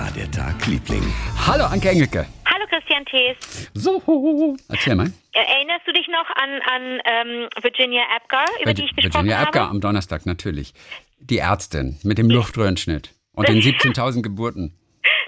war der Tag, Liebling? Hallo, Anke Engelke. Hallo Christian Thees. So, erzähl mal. Erinnerst du dich noch an, an ähm, Virginia Apgar, über die ich gesprochen Virginia habe? Apgar am Donnerstag, natürlich. Die Ärztin mit dem Luftröhrenschnitt und den 17.000 Geburten.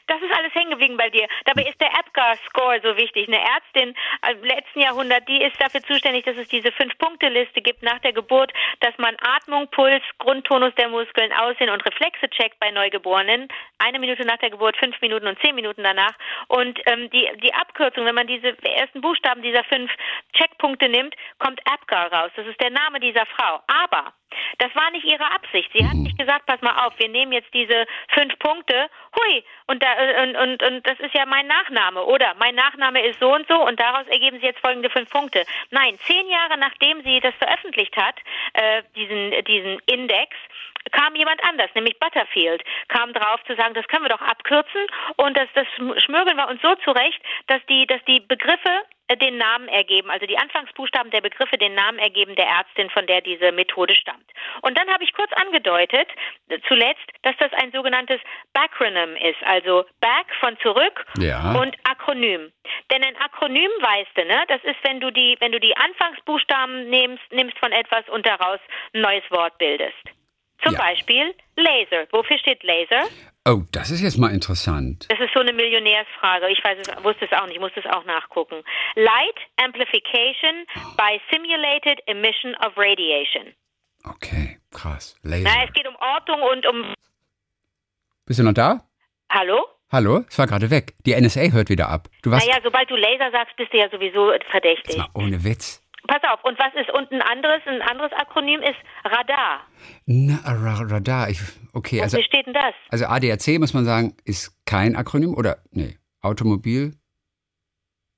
Das ist alles geblieben bei dir. Dabei ist der Apgar-Score so wichtig. Eine Ärztin im letzten Jahrhundert, die ist dafür zuständig, dass es diese Fünf-Punkte-Liste gibt nach der Geburt, dass man Atmung, Puls, Grundtonus der Muskeln, Aussehen und Reflexe checkt bei Neugeborenen. Eine Minute nach der Geburt, fünf Minuten und zehn Minuten danach. Und ähm, die, die Abkürzung, wenn man diese ersten Buchstaben dieser fünf Checkpunkte nimmt, kommt Apgar raus. Das ist der Name dieser Frau. Aber das war nicht ihre Absicht. Sie hat nicht gesagt, pass mal auf, wir nehmen jetzt diese fünf Punkte, hui, und, da, und, und, und das ist ja mein Nachname, oder mein Nachname ist so und so und daraus ergeben sie jetzt folgende fünf Punkte. Nein, zehn Jahre nachdem sie das veröffentlicht hat, äh, diesen, diesen Index, kam jemand anders, nämlich Butterfield, kam drauf zu sagen, das können wir doch abkürzen und das, das schmürgeln wir uns so zurecht, dass die, dass die Begriffe den Namen ergeben, also die Anfangsbuchstaben der Begriffe den Namen ergeben der Ärztin, von der diese Methode stammt. Und dann habe ich kurz angedeutet, äh, zuletzt, dass das ein sogenanntes Backronym ist, also Back von zurück Ja. und Akronym. Denn ein Akronym weißt du, ne? Das ist, wenn du die, wenn du die Anfangsbuchstaben nimmst, nimmst von etwas und daraus ein neues Wort bildest. Zum Ja. Beispiel Laser. Wofür steht Laser? Oh, das ist jetzt mal interessant. Das ist so eine Millionärsfrage. Ich weiß es, wusste es auch nicht, musste es auch nachgucken. Light Amplification by Simulated Emission of Radiation. Okay, krass. Na, Laser. es geht um Ortung und um. Bist du noch da? Hallo? Hallo? Es war gerade weg. Die NSA hört wieder ab. Du warst. Naja, sobald du Laser sagst, bist du ja sowieso verdächtig. Jetzt mal ohne Witz. Pass auf, und was ist und ein anderes, ein anderes Akronym ist Radar. Na, Ra- Radar. Ich, okay, also, Wofür steht denn das? also ADAC muss man sagen, ist kein Akronym oder nee, Automobil.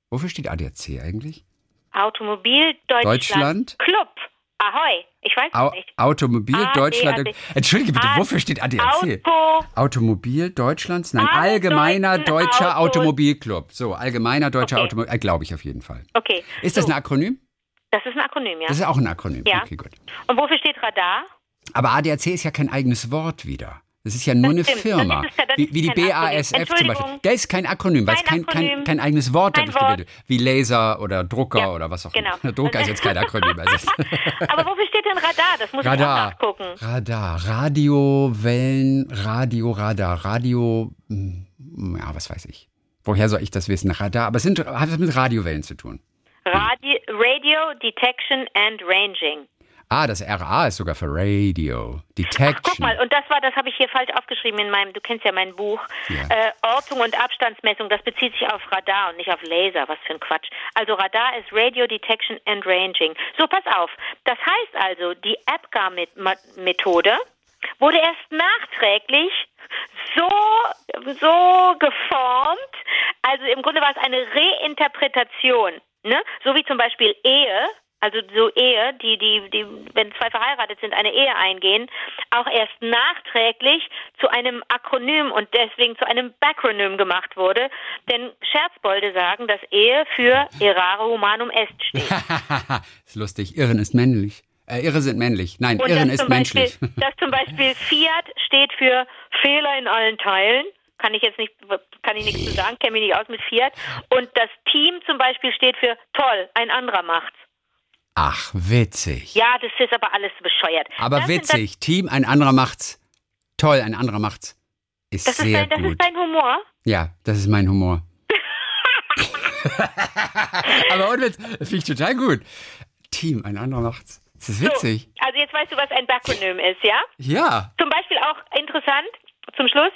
Wofür steht ADAC eigentlich? Automobil Deutschland. Deutschland? Club. Ahoi. Ich weiß Au es nicht. Automobil ADAC. Deutschland. Entschuldige bitte, A- wofür steht ADAC? Auto. Automobil Deutschlands? Nein, Alle Allgemeiner Deutscher Autos. Automobilclub. So, Allgemeiner Deutscher Okay. Automobil, äh, glaube ich auf jeden Fall. Okay. Ist das so, ein Akronym? Das ist ein Akronym, ja. Das ist auch ein Akronym. Ja. Okay, gut. Und wofür steht Radar? Aber ADAC ist ja kein eigenes Wort wieder. Das ist ja nur eine stimmt. Firma. Das ist das wie, wie die. BASF zum Beispiel. Der ist kein Akronym, weil es Kein kein, kein, eigenes Wort Kein dadurch Wort. Wie Laser oder Drucker Ja, oder was auch genau. immer. Drucker ist jetzt kein Akronym. Also Aber wofür steht denn Radar? Das muss ich auch Radar. nachgucken. Radar. Radiowellen, Radioradar. Radio. hm, Ja, was weiß ich. Woher soll ich das wissen? Radar. Aber es sind, hat es mit Radiowellen zu tun. Radio, Radio Detection and Ranging. Ah, das RA ist sogar für Radio. Ach, Detection. guck mal, und das war, das habe ich hier falsch aufgeschrieben in meinem, du kennst ja mein Buch. Ja. Äh, Ortung und Abstandsmessung, das bezieht sich auf Radar und nicht auf Laser, was für ein Quatsch. Also Radar ist Radio Detection and Ranging. So, pass auf. Das heißt also, die APGAR-Methode wurde erst nachträglich so, so geformt. Also im Grunde war es eine Reinterpretation. Ne? So wie zum Beispiel Ehe, also so Ehe, die, die, die, wenn zwei verheiratet sind, eine Ehe eingehen, auch erst nachträglich zu einem Akronym und deswegen zu einem Backronym gemacht wurde. Denn Scherzbolde sagen, dass Ehe für Errare Humanum Est steht. ist lustig. Irren ist männlich. Äh, Irre sind männlich. Nein, Und Irren ist Beispiel, menschlich. dass zum Beispiel Fiat steht für Fehler in allen Teilen. Kann ich jetzt nicht, kann ich nichts zu sagen, kenne mich nicht aus mit Fiat. Und das Team zum Beispiel steht für toll, ein anderer macht's. Ach, witzig. Ja, das ist aber alles bescheuert. Aber das witzig. Team, ein anderer macht's. Toll, ein anderer macht's. Ist Das, das, ist, sehr dein, das gut. ist dein Humor. ja, das ist mein Humor. Aber ohne Witz, das finde ich total gut. Team, ein anderer macht's. Das ist witzig. So, also jetzt weißt du, was ein Backronym ist, ja? Ja. Zum Beispiel auch interessant, zum Schluss,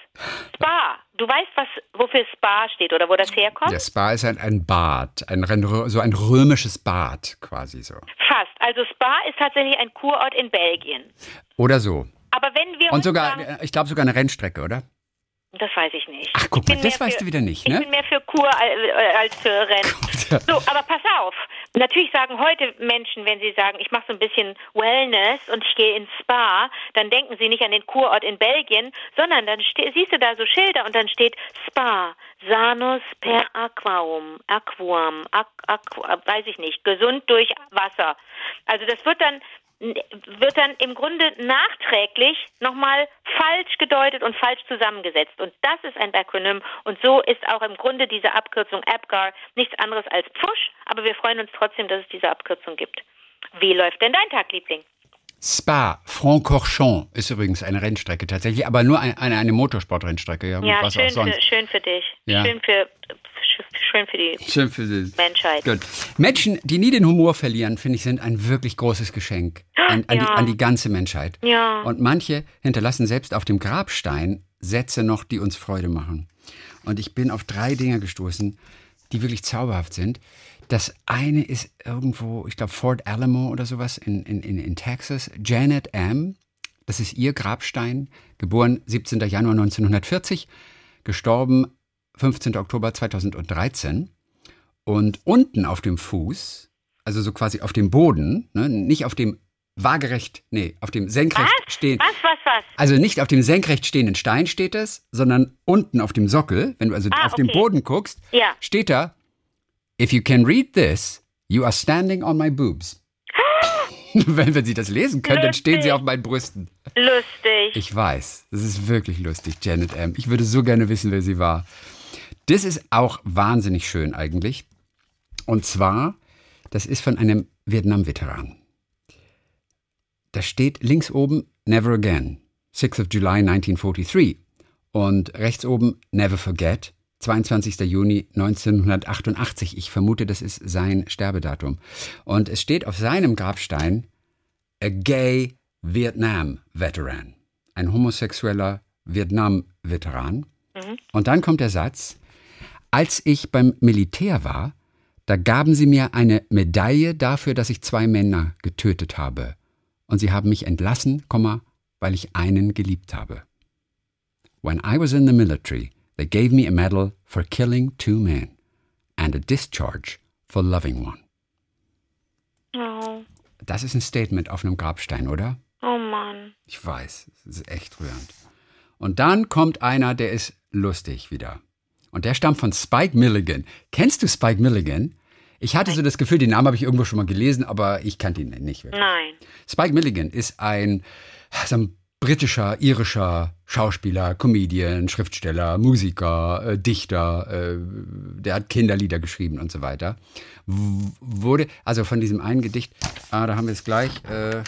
Spa. Du weißt, was, wofür Spa steht oder wo das herkommt? Der Spa ist ein, ein Bad, ein, so ein römisches Bad quasi so. Fast. Also Spa ist tatsächlich ein Kurort in Belgien. Oder so. Aber wenn wir Und sogar, sagen, äh, ich glaube sogar eine Rennstrecke, oder? das weiß ich nicht. Ach, guck Ich mal, das mehr weißt für, du wieder nicht, Ich ne? bin mehr für Kur al- äh, als für Rennen. So, aber pass auf. Natürlich sagen heute Menschen, wenn sie sagen, ich mache so ein bisschen Wellness und ich gehe ins Spa, dann denken sie nicht an den Kurort in Belgien, sondern dann siehst du da so Schilder und dann steht Spa, Sanus per Aquam, Aqu, Aqu, weiß ich nicht, gesund durch Wasser. Also das wird dann wird dann im Grunde nachträglich nochmal falsch gedeutet und falsch zusammengesetzt. Und das ist ein Akronym. Und so ist auch im Grunde diese Abkürzung APGAR nichts anderes als Pfusch. Aber wir freuen uns trotzdem, dass es diese Abkürzung gibt. Wie läuft denn dein Tag, Liebling? Spa, Francorchamps ist übrigens eine Rennstrecke tatsächlich, aber nur eine, eine, eine Motorsportrennstrecke. Ja, ja schön, für, schön für dich. Ja. Schön für schön für die schön für die Menschheit. Gut. Menschen, die nie den Humor verlieren, finde ich, sind ein wirklich großes Geschenk an, an, ja. die, an die ganze Menschheit. Ja. Und manche hinterlassen selbst auf dem Grabstein Sätze noch, die uns Freude machen. Und ich bin auf drei Dinge gestoßen, die wirklich zauberhaft sind. Das eine ist irgendwo, ich glaube, Fort Alamo oder sowas in, in, in Texas. Janet M., das ist ihr Grabstein, geboren 17. Januar 1940, gestorben 15. Oktober 2013. Und unten auf dem Fuß, also so quasi auf dem Boden, ne, nicht auf dem waagerecht, nee, auf dem senkrecht was? stehen. Was, was, was? Also nicht auf dem senkrecht stehenden Stein steht es, sondern unten auf dem Sockel, wenn du also ah, auf okay. den Boden guckst, ja. steht da, if you can read this, you are standing on my boobs. wenn, wenn Sie das lesen können, lustig. dann stehen Sie auf meinen Brüsten. Lustig. Ich weiß, das ist wirklich lustig, Janet M. Ich würde so gerne wissen, wer sie war. Das ist auch wahnsinnig schön eigentlich. Und zwar, das ist von einem Vietnam-Veteran. Da steht links oben Never Again, 6th of July 1943. Und rechts oben Never Forget, 22. Juni 1988. Ich vermute, das ist sein Sterbedatum. Und es steht auf seinem Grabstein A Gay Vietnam Veteran. Ein homosexueller Vietnam-Veteran. Mhm. Und dann kommt der Satz, als ich beim Militär war, da gaben sie mir eine Medaille dafür, dass ich zwei Männer getötet habe. Und sie haben mich entlassen, weil ich einen geliebt habe. When I was in the military, they gave me a medal for killing two men and a discharge for loving one. Oh. Das ist ein Statement auf einem Grabstein, oder? Oh Mann. Ich weiß, es ist echt rührend. Und dann kommt einer, der ist lustig wieder. Und der stammt von Spike Milligan. Kennst du Spike Milligan? Ich hatte so das Gefühl, den Namen habe ich irgendwo schon mal gelesen, aber ich kannte ihn nicht wirklich. Nein. Spike Milligan ist ein, so ein britischer, irischer Schauspieler, Comedian, Schriftsteller, Musiker, äh, Dichter, äh, der hat Kinderlieder geschrieben und so weiter. W wurde, also von diesem einen Gedicht, ah, da haben wir es gleich. Äh,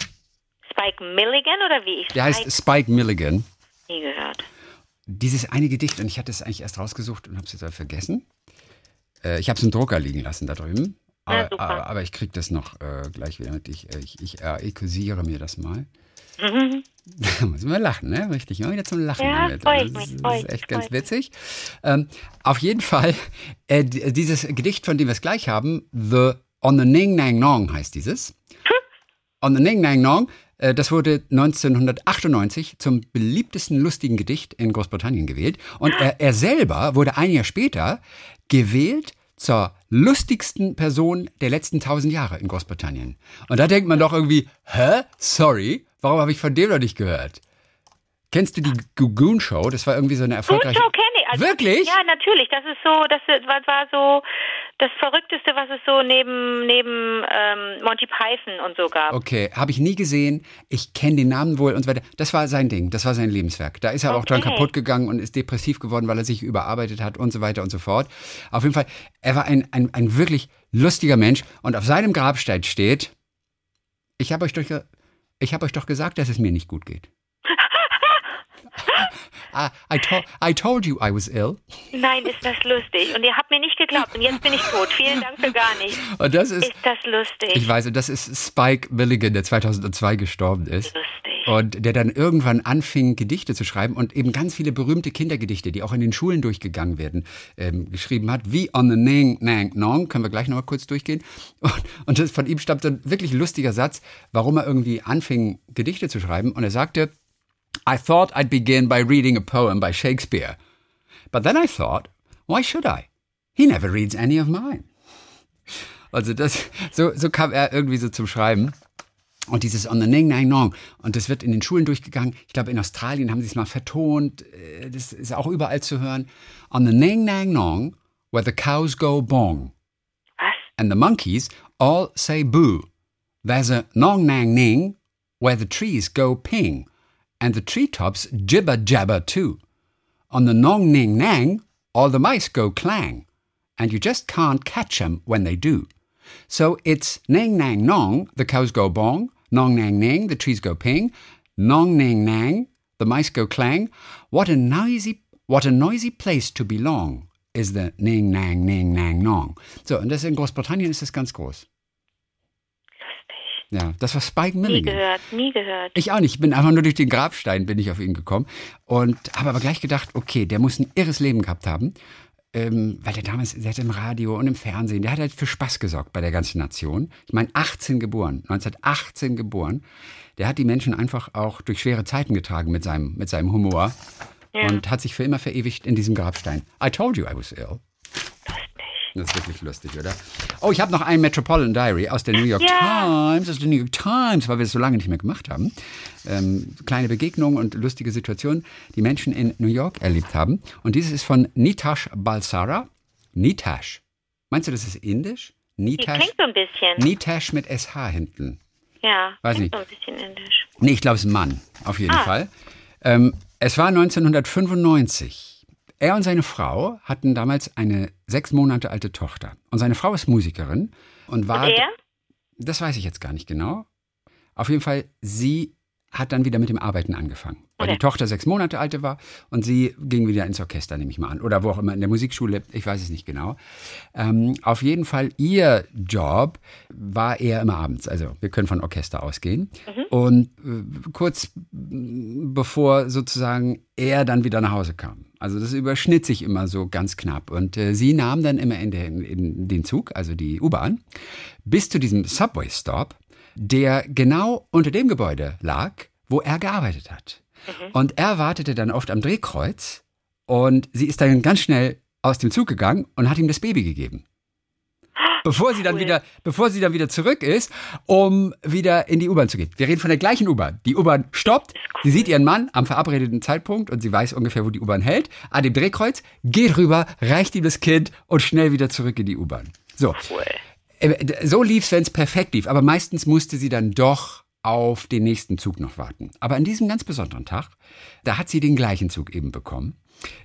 Spike Milligan oder wie ich? Der heißt Spike Milligan. Nie gehört dieses eine Gedicht, und ich hatte es eigentlich erst rausgesucht und habe es jetzt vergessen. Äh, ich habe es im Drucker liegen lassen da drüben. Aber, ja, aber, ich kriege das noch äh, gleich wieder mit. Ich, äh, ich, ich äh, mir das mal. Mhm. Da müssen wir lachen, ne? Richtig, immer wieder zum Lachen. Ja, damit. Das, das, ist, das ist echt ganz witzig. Ähm, auf jeden Fall, äh, dieses Gedicht, von dem wir es gleich haben, The On the Ning Nang Nong heißt dieses. Hm. On the Ning Nang Nong äh, das wurde 1998 zum beliebtesten lustigen Gedicht in Großbritannien gewählt. Und er, er selber wurde ein Jahr später gewählt zur lustigsten Person der letzten tausend Jahre in Großbritannien. Und da denkt man doch irgendwie, hä? Sorry, warum habe ich von dem noch nicht gehört? Kennst du die Goon Show? Das war irgendwie so eine erfolgreiche. Goon Show kenne ich. Also, Wirklich? Ja, natürlich. Das ist so, das war so das Verrückteste, was es so neben neben ähm, Monty Python und so gab. Okay, habe ich nie gesehen. Ich kenne den Namen wohl und so weiter. Das war sein Ding. Das war sein Lebenswerk. Da ist er okay. auch dran kaputt gegangen und ist depressiv geworden, weil er sich überarbeitet hat und so weiter und so fort. Auf jeden Fall, er war ein ein, ein wirklich lustiger Mensch und auf seinem Grabstein steht: Ich habe euch doch ich habe euch doch gesagt, dass es mir nicht gut geht. I, I, to I told you I was ill. Nein, ist das lustig. Und ihr habt mir nicht geglaubt und jetzt bin ich tot. Vielen Dank für gar nichts. Und das ist, ist das lustig. Ich weiß, und das ist Spike Milligan, der 2002 gestorben ist. Lustig. Und der dann irgendwann anfing, Gedichte zu schreiben und eben ganz viele berühmte Kindergedichte, die auch in den Schulen durchgegangen werden, ähm, geschrieben hat. Wie On the Nang Nang Nong, können wir gleich nochmal kurz durchgehen. Und, und das, von ihm stammt ein wirklich lustiger Satz, warum er irgendwie anfing, Gedichte zu schreiben. Und er sagte, I thought I'd begin by reading a poem by Shakespeare. But then I thought, why should I? He never reads any of mine. Also das, so, so kam er irgendwie so zum Schreiben. Und dieses On the Ning Nang Nong. Und das wird in den Schulen durchgegangen. Ich glaube, in Australien haben sie es mal vertont. Äh, das ist auch überall zu hören. On the Ning Nang Nong, where the cows go bong. Was? And the monkeys all say boo. There's a Nong Nang Ning where the trees go ping, and the treetops jibber jabber too. On the nong ning nang, all the mice go clang, and you just can't catch 'em when they do. So it's ning nang nong, the cows go bong, nong nang ning, the trees go ping, nong ning nang, the mice go clang. What a noisy, what a noisy place to belong is the ning nang ning nang nong. So, und das in Großbritannien ist das ganz groß. Ja, das war Spike Nie Milligan. gehört, nie gehört. Ich auch nicht. Ich bin einfach nur durch den Grabstein bin ich auf ihn gekommen und habe aber gleich gedacht, okay, der muss ein irres Leben gehabt haben, ähm, weil der damals, der hat im Radio und im Fernsehen, der hat halt für Spaß gesorgt bei der ganzen Nation. Ich meine, 18 geboren, 1918 geboren. Der hat die Menschen einfach auch durch schwere Zeiten getragen mit seinem, mit seinem Humor Ja. und hat sich für immer verewigt in diesem Grabstein. I told you I was ill. Das ist wirklich lustig, oder? Oh, ich habe noch ein Metropolitan Diary aus der New York Ja. Times, aus der New York Times, weil wir es so lange nicht mehr gemacht haben. Ähm, kleine Begegnungen und lustige Situationen, die Menschen in New York erlebt haben. Und dieses ist von Nitash Balsara. Nitash. Meinst du, das ist indisch? Nitash. klingt so ein bisschen. Nitash mit SH hinten. ja, Weiß nicht. so ein bisschen indisch. Nee, ich glaube, es ist ein Mann, auf jeden Ah. Fall. Ähm, es war 1995. Er und seine Frau hatten damals eine sechs Monate alte Tochter. Und seine Frau ist Musikerin und war. Und er? Das weiß ich jetzt gar nicht genau. Auf jeden Fall, sie hat dann wieder mit dem Arbeiten angefangen. Weil Okay. die Tochter sechs Monate alt war und sie ging wieder ins Orchester, nehme ich mal an. Oder wo auch immer, in der Musikschule, ich weiß es nicht genau. Ähm, auf jeden Fall, ihr Job war eher immer abends. Also wir können von Orchester ausgehen. Und äh, kurz bevor sozusagen er dann wieder nach Hause kam. Also das überschnitt sich immer so ganz knapp. Und äh, sie nahm dann immer in, den- in den Zug, also die U-Bahn, bis zu diesem Subway-Stop, der genau unter dem Gebäude lag, wo er gearbeitet hat. Und er wartete dann oft am Drehkreuz und sie ist dann ganz schnell aus dem Zug gegangen und hat ihm das Baby gegeben. Bevor sie dann Cool. wieder, bevor sie dann wieder zurück ist, um wieder in die U-Bahn zu gehen. Wir reden von der gleichen U-Bahn. Die U-Bahn stoppt, sie sieht ihren Mann am verabredeten Zeitpunkt und sie weiß ungefähr, wo die U-Bahn hält, an dem Drehkreuz, geht rüber, reicht ihm das Kind und schnell wieder zurück in die U-Bahn. So. Cool. Äh, So lief's, wenn es perfekt lief, aber meistens musste sie dann doch auf den nächsten Zug noch warten. Aber an diesem ganz besonderen Tag, da hat sie den gleichen Zug eben bekommen,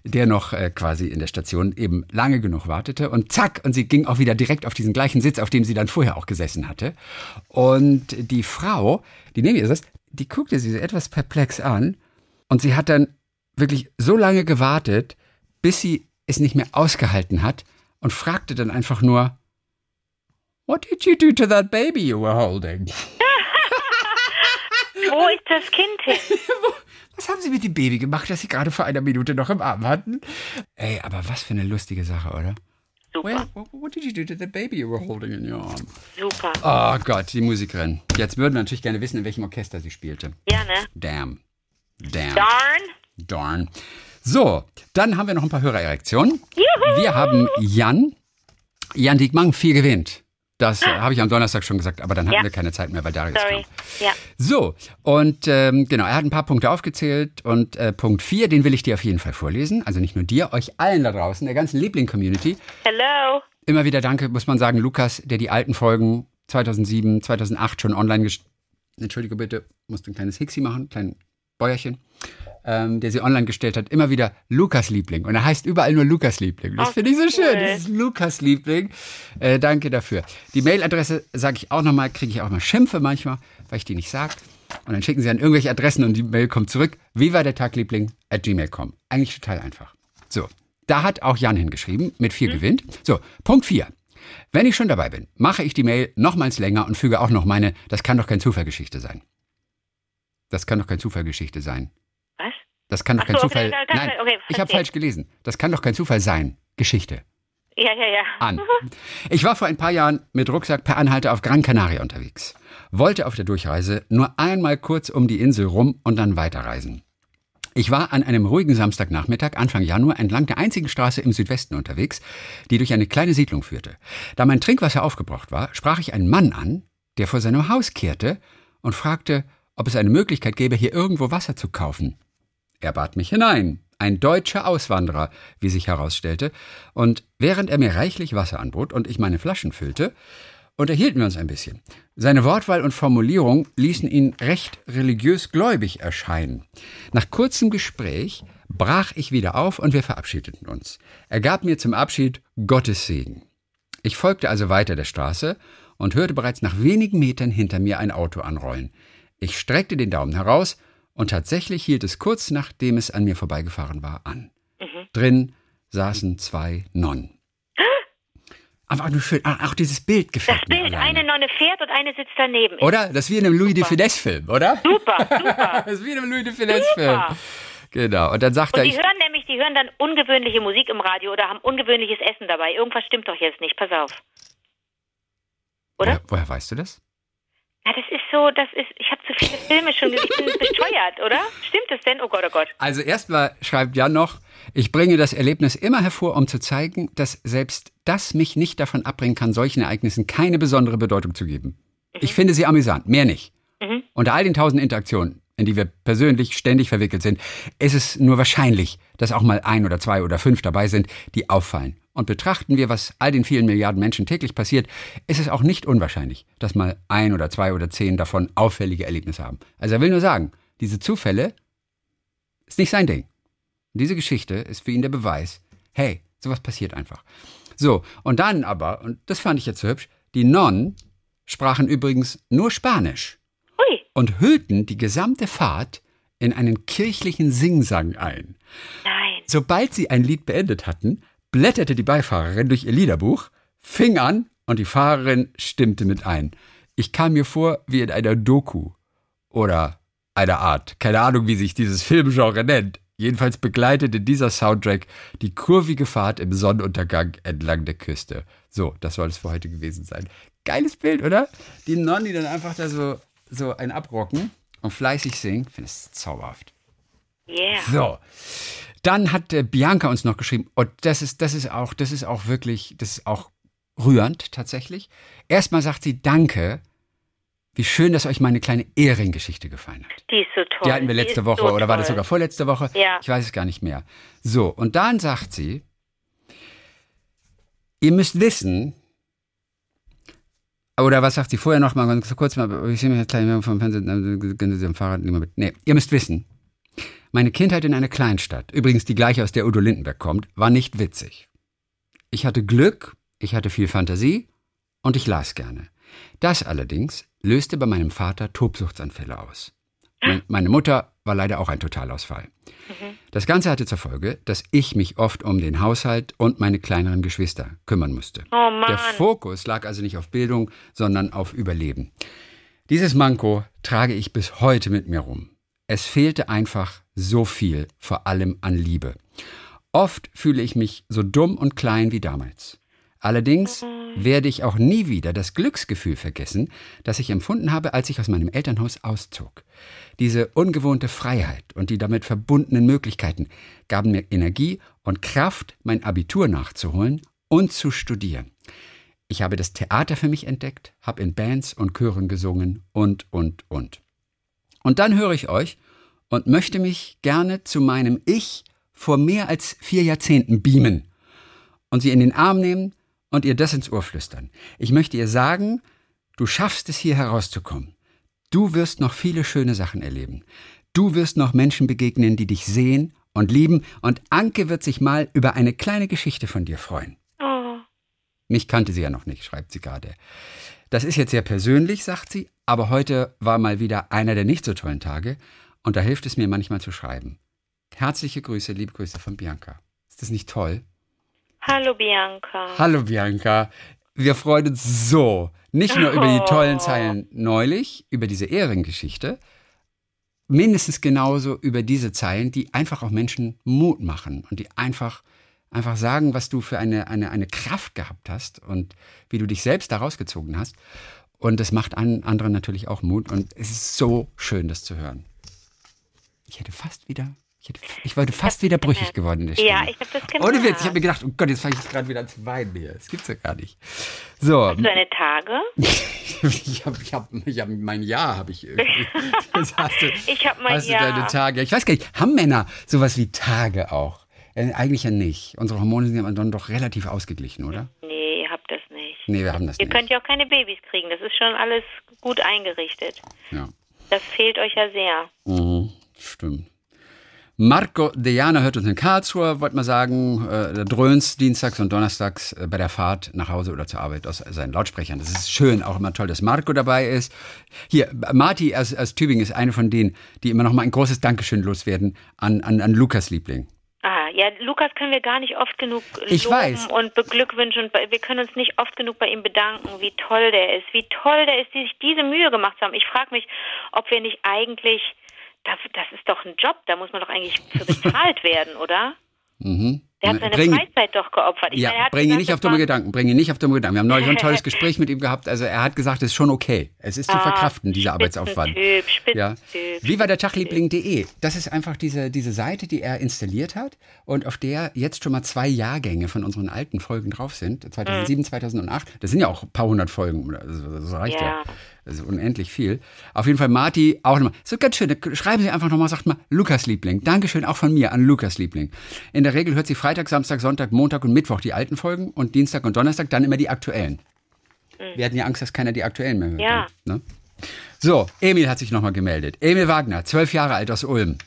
der noch äh, quasi in der Station eben lange genug wartete und zack, und sie ging auch wieder direkt auf diesen gleichen Sitz, auf dem sie dann vorher auch gesessen hatte. Und die Frau, die neben ihr saß, die guckte sie so etwas perplex an und sie hat dann wirklich so lange gewartet, bis sie es nicht mehr ausgehalten hat und fragte dann einfach nur, What did you do to that baby you were holding? Wo ist das Kind hin? Was haben Sie mit dem Baby gemacht, das Sie gerade vor einer Minute noch im Arm hatten? Ey, aber was für eine lustige Sache, oder? Super, Well, what, did you do to the baby you were holding in your arm? super. Oh Gott, die Musikerin. Jetzt würden wir natürlich gerne wissen, in welchem Orchester sie spielte. Ja, ne? Damn. Damn. Darn. Darn. So, dann haben wir noch ein paar Hörererektionen. Juhu. Wir haben Jan. Jan Diekmann, viel gewinnt. Das äh, habe ich am Donnerstag schon gesagt, aber dann hatten Ja. wir keine Zeit mehr, weil Darius Sorry. kam. Ja. So, und ähm, genau, er hat ein paar Punkte aufgezählt und äh, Punkt 4, den will ich dir auf jeden Fall vorlesen. Also nicht nur dir, euch allen da draußen, der ganzen Liebling-Community. Hello. Immer wieder danke, muss man sagen, Lukas, der die alten Folgen 2007, 2008 schon online gestellt Entschuldige bitte, musste ein kleines Hixi machen, ein kleines Bäuerchen, ähm, der sie online gestellt hat. Immer wieder Lukas Liebling. Und er heißt überall nur Lukas Liebling. Das finde ich so schön. cool. Das ist Lukas Liebling. Äh, danke dafür. Die Mailadresse sage ich auch nochmal, kriege ich auch mal Schimpfe manchmal, weil ich die nicht sage. Und dann schicken sie an irgendwelche Adressen und die Mail kommt zurück. Wie war der Tag, Liebling? At gmail.com. Eigentlich total einfach. So, da hat auch Jan hingeschrieben, mit Mhm. vier gewinnt. So, Punkt 4. Wenn ich schon dabei bin, mache ich die Mail nochmals länger und füge auch noch meine, das kann doch kein Zufallgeschichte sein. Das kann doch kein Zufallgeschichte sein. Das kann doch Ach kein so, Zufall. das- Nein, okay, ich habe falsch gelesen. Das kann doch kein Zufall sein. Geschichte. Ja, ja, ja. An. Ich war vor ein paar Jahren mit Rucksack per Anhalter auf Gran Canaria unterwegs. Wollte auf der Durchreise nur einmal kurz um die Insel rum und dann weiterreisen. Ich war an einem ruhigen Samstagnachmittag Anfang Januar entlang der einzigen Straße im Südwesten unterwegs, die durch eine kleine Siedlung führte. Da mein Trinkwasser aufgebraucht war, sprach ich einen Mann an, der vor seinem Haus kehrte und fragte, ob es eine Möglichkeit gäbe, hier irgendwo Wasser zu kaufen. Er bat mich hinein, ein deutscher Auswanderer, wie sich herausstellte, und während er mir reichlich Wasser anbot und ich meine Flaschen füllte, unterhielten wir uns ein bisschen. Seine Wortwahl und Formulierung ließen ihn recht religiös gläubig erscheinen. Nach kurzem Gespräch brach ich wieder auf und wir verabschiedeten uns. Er gab mir zum Abschied Gottes Segen. Ich folgte also weiter der Straße und hörte bereits nach wenigen Metern hinter mir ein Auto anrollen. Ich streckte den Daumen heraus und tatsächlich hielt es kurz nachdem es an mir vorbeigefahren war an. Mhm. Drin saßen zwei Nonnen. Einfach nur schön. Auch dieses Bild gefällt Das Bild, eine Nonne fährt und eine sitzt daneben. Oder? Das ist wie in einem Louis de Finesse-Film, oder? Super, super. das ist wie in einem Louis de Finesse-Film. Genau. Und dann sagt und er. Die hören nämlich, die hören dann ungewöhnliche Musik im Radio oder haben ungewöhnliches Essen dabei. Irgendwas stimmt doch jetzt nicht. Pass auf. Oder? Woher, woher weißt du das? Ja, das ist so, das ist, ich habe zu viele Filme schon gesehen, ich bin besteuert, oder? Stimmt es denn? Oh Gott, oh Gott. Also erstmal schreibt Jan noch, ich bringe das Erlebnis immer hervor, um zu zeigen, dass selbst das mich nicht davon abbringen kann, solchen Ereignissen keine besondere Bedeutung zu geben. Mhm. Ich finde sie amüsant, mehr nicht. Mhm. Unter all den tausend Interaktionen, in die wir persönlich ständig verwickelt sind, ist es nur wahrscheinlich, dass auch mal ein oder zwei oder fünf dabei sind, die auffallen und betrachten wir, was all den vielen Milliarden Menschen täglich passiert, ist es auch nicht unwahrscheinlich, dass mal ein oder zwei oder zehn davon auffällige Erlebnisse haben. Also er will nur sagen, diese Zufälle ist nicht sein Ding. Und diese Geschichte ist für ihn der Beweis, hey, sowas passiert einfach. So, und dann aber, und das fand ich jetzt so hübsch, die Nonnen sprachen übrigens nur Spanisch Hui. und hüllten die gesamte Fahrt in einen kirchlichen Singsang ein. Nein. Sobald sie ein Lied beendet hatten, blätterte die Beifahrerin durch ihr Liederbuch, fing an und die Fahrerin stimmte mit ein. Ich kam mir vor wie in einer Doku oder einer Art. Keine Ahnung, wie sich dieses Filmgenre nennt. Jedenfalls begleitete dieser Soundtrack die kurvige Fahrt im Sonnenuntergang entlang der Küste. So, das soll es für heute gewesen sein. Geiles Bild, oder? Die Nonnen, die dann einfach da so, so ein abrocken und fleißig singen. Finde es zauberhaft. Yeah. So. Dann hat äh, Bianca uns noch geschrieben, und das ist, das ist auch, das ist auch wirklich, das ist auch rührend tatsächlich. Erstmal sagt sie Danke. Wie schön, dass euch meine kleine Ehring-Geschichte gefallen hat. Die ist so toll. Die hatten wir letzte Woche, so oder war das sogar vorletzte Woche? Ja. Ich weiß es gar nicht mehr. So, und dann sagt sie, ihr müsst wissen, oder was sagt sie vorher noch mal ganz kurz mal, ich sehe mich jetzt gleich vom Fernsehen, gehen Sie am Fahrrad. Nee, ihr müsst wissen, meine Kindheit in einer Kleinstadt, übrigens die gleiche, aus der Udo Lindenberg kommt, war nicht witzig. Ich hatte Glück, ich hatte viel Fantasie und ich las gerne. Das allerdings löste bei meinem Vater Tobsuchtsanfälle aus. Me- Meine Mutter war leider auch ein Totalausfall. Das Ganze hatte zur Folge, dass ich mich oft um den Haushalt und meine kleineren Geschwister kümmern musste. Oh. Der Fokus lag also nicht auf Bildung, sondern auf Überleben. Dieses Manko trage ich bis heute mit mir rum. Es fehlte einfach so viel, vor allem an Liebe. Oft fühle ich mich so dumm und klein wie damals. Allerdings werde ich auch nie wieder das Glücksgefühl vergessen, das ich empfunden habe, als ich aus meinem Elternhaus auszog. Diese ungewohnte Freiheit und die damit verbundenen Möglichkeiten gaben mir Energie und Kraft, mein Abitur nachzuholen und zu studieren. Ich habe das Theater für mich entdeckt, habe in Bands und Chören gesungen und, und, und. Und dann höre ich euch und möchte mich gerne zu meinem Ich vor mehr als vier Jahrzehnten beamen und sie in den Arm nehmen und ihr das ins Ohr flüstern. Ich möchte ihr sagen, du schaffst es hier herauszukommen. Du wirst noch viele schöne Sachen erleben. Du wirst noch Menschen begegnen, die dich sehen und lieben und Anke wird sich mal über eine kleine Geschichte von dir freuen. Oh. Mich kannte sie ja noch nicht, schreibt sie gerade. Das ist jetzt sehr persönlich, sagt sie, aber heute war mal wieder einer der nicht so tollen Tage und da hilft es mir manchmal zu schreiben. Herzliche Grüße, liebe Grüße von Bianca. Ist das nicht toll? Hallo Bianca. Hallo Bianca. Wir freuen uns so. Nicht nur über die tollen Oh. Zeilen neulich, über diese Ehrengeschichte, mindestens genauso über diese Zeilen, die einfach auch Menschen Mut machen und die einfach, einfach sagen, was du für eine, eine, eine Kraft gehabt hast und wie du dich selbst da rausgezogen hast. Und das macht an, anderen natürlich auch Mut. Und es ist so schön, das zu hören. Ich hätte fast wieder, ich, hätte, ich wollte fast wieder brüchig geworden. Ja, ich habe das gemerkt. Ohne Witz, ich habe mir gedacht, oh Gott, jetzt fange ich gerade wieder an zu weinen hier. Das gibt's ja gar nicht. So, Hast du deine Tage? ich habe ich hab, ich hab, mein Jahr habe ich irgendwie. Hast du, Ich hab mein hast du Jahr. deine Tage. Ich weiß gar nicht, haben Männer sowas wie Tage auch? Äh, eigentlich ja nicht. Unsere Hormone sind ja dann doch relativ ausgeglichen, oder? Nee, ihr habt das nicht. Nee, wir haben das Ihr nicht. könnt ja auch keine Babys kriegen. Das ist schon alles gut eingerichtet. Ja. Das fehlt euch ja sehr. Mhm, stimmt. Marco Dejana hört uns in Karlsruhe, wollte mal sagen, äh, der dröhnt dienstags und donnerstags äh, bei der Fahrt nach Hause oder zur Arbeit aus seinen Lautsprechern. Das ist schön, auch immer toll, dass Marco dabei ist. Hier, Marti aus, aus Tübingen ist eine von denen, die immer noch mal ein großes Dankeschön loswerden an, an, an Lukas Liebling. Ja, Lukas können wir gar nicht oft genug Ich loben weiß. und beglückwünschen und wir können uns nicht oft genug bei ihm bedanken, wie toll der ist, wie toll der ist, die sich diese Mühe gemacht haben. Ich frage mich, ob wir nicht eigentlich, das, das ist doch ein Job, da muss man doch eigentlich für bezahlt werden, oder? Mhm. Der hat seine Bring- Freizeit doch geopfert. Ich Ja, meine, bring ihn nicht auf das dumme Gedanken, bring ihn nicht auf dumme Gedanken. Wir haben neulich ein tolles Gespräch mit ihm gehabt. Also er hat gesagt, es ist schon okay. Es ist zu Ah, verkraften, dieser Arbeitsaufwand. Spitzentyp, Ja. Wie war der Tagliebling.de? Das ist einfach diese, diese Seite, die er installiert hat und auf der jetzt schon mal zwei Jahrgänge von unseren alten Folgen drauf sind. 2007, 2008. Das sind ja auch ein paar hundert Folgen. oder so- Das reicht ja. Ja. Das ist unendlich viel. Auf jeden Fall Marti auch nochmal. So ganz schön. Schreiben Sie einfach nochmal, sagt mal Lukas Liebling. Dankeschön auch von mir an Lukas Liebling. In der Regel hört sie Freitag, Samstag, Sonntag, Montag und Mittwoch die alten Folgen und Dienstag und Donnerstag dann immer die aktuellen. Wir hatten ja Angst, dass keiner die aktuellen mehr hört. Ja. Ne? So, Emil hat sich nochmal gemeldet. Emil Wagner, zwölf Jahre alt aus Ulm.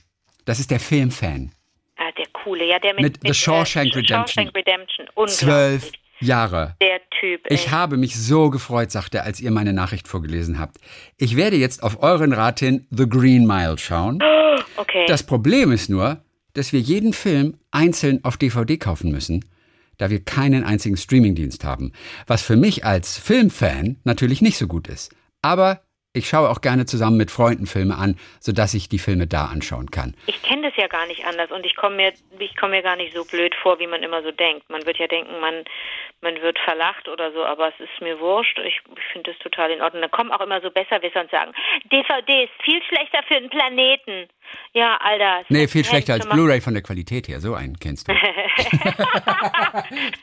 Das ist der Filmfan. Ah, der coole, ja, der mit, Mit The Shawshank Redemption. Shawshank Redemption. Zwölf Jahre. Der Typ. ey. Ich habe mich so gefreut, sagte er, als ihr meine Nachricht vorgelesen habt. Ich werde jetzt auf euren Rat hin The Green Mile schauen. okay. Das Problem ist nur, dass wir jeden Film einzeln auf DVD kaufen müssen, da wir keinen einzigen Streamingdienst haben. Was für mich als Filmfan natürlich nicht so gut ist. Aber ich schaue auch gerne zusammen mit Freunden Filme an, sodass ich die Filme da anschauen kann. Ich kenne das ja gar nicht anders und ich komme mir, ich komme mir gar nicht so blöd vor, wie man immer so denkt. Man wird ja denken, man, man wird verlacht oder so, aber es ist mir wurscht. Ich, ich finde das total in Ordnung. Da kommen auch immer so Besserwisser und sagen, DVD ist viel schlechter für den Planeten. Ja, Alter. Nee, viel schlechter als. Blu-ray von der Qualität her. So einen kennst du.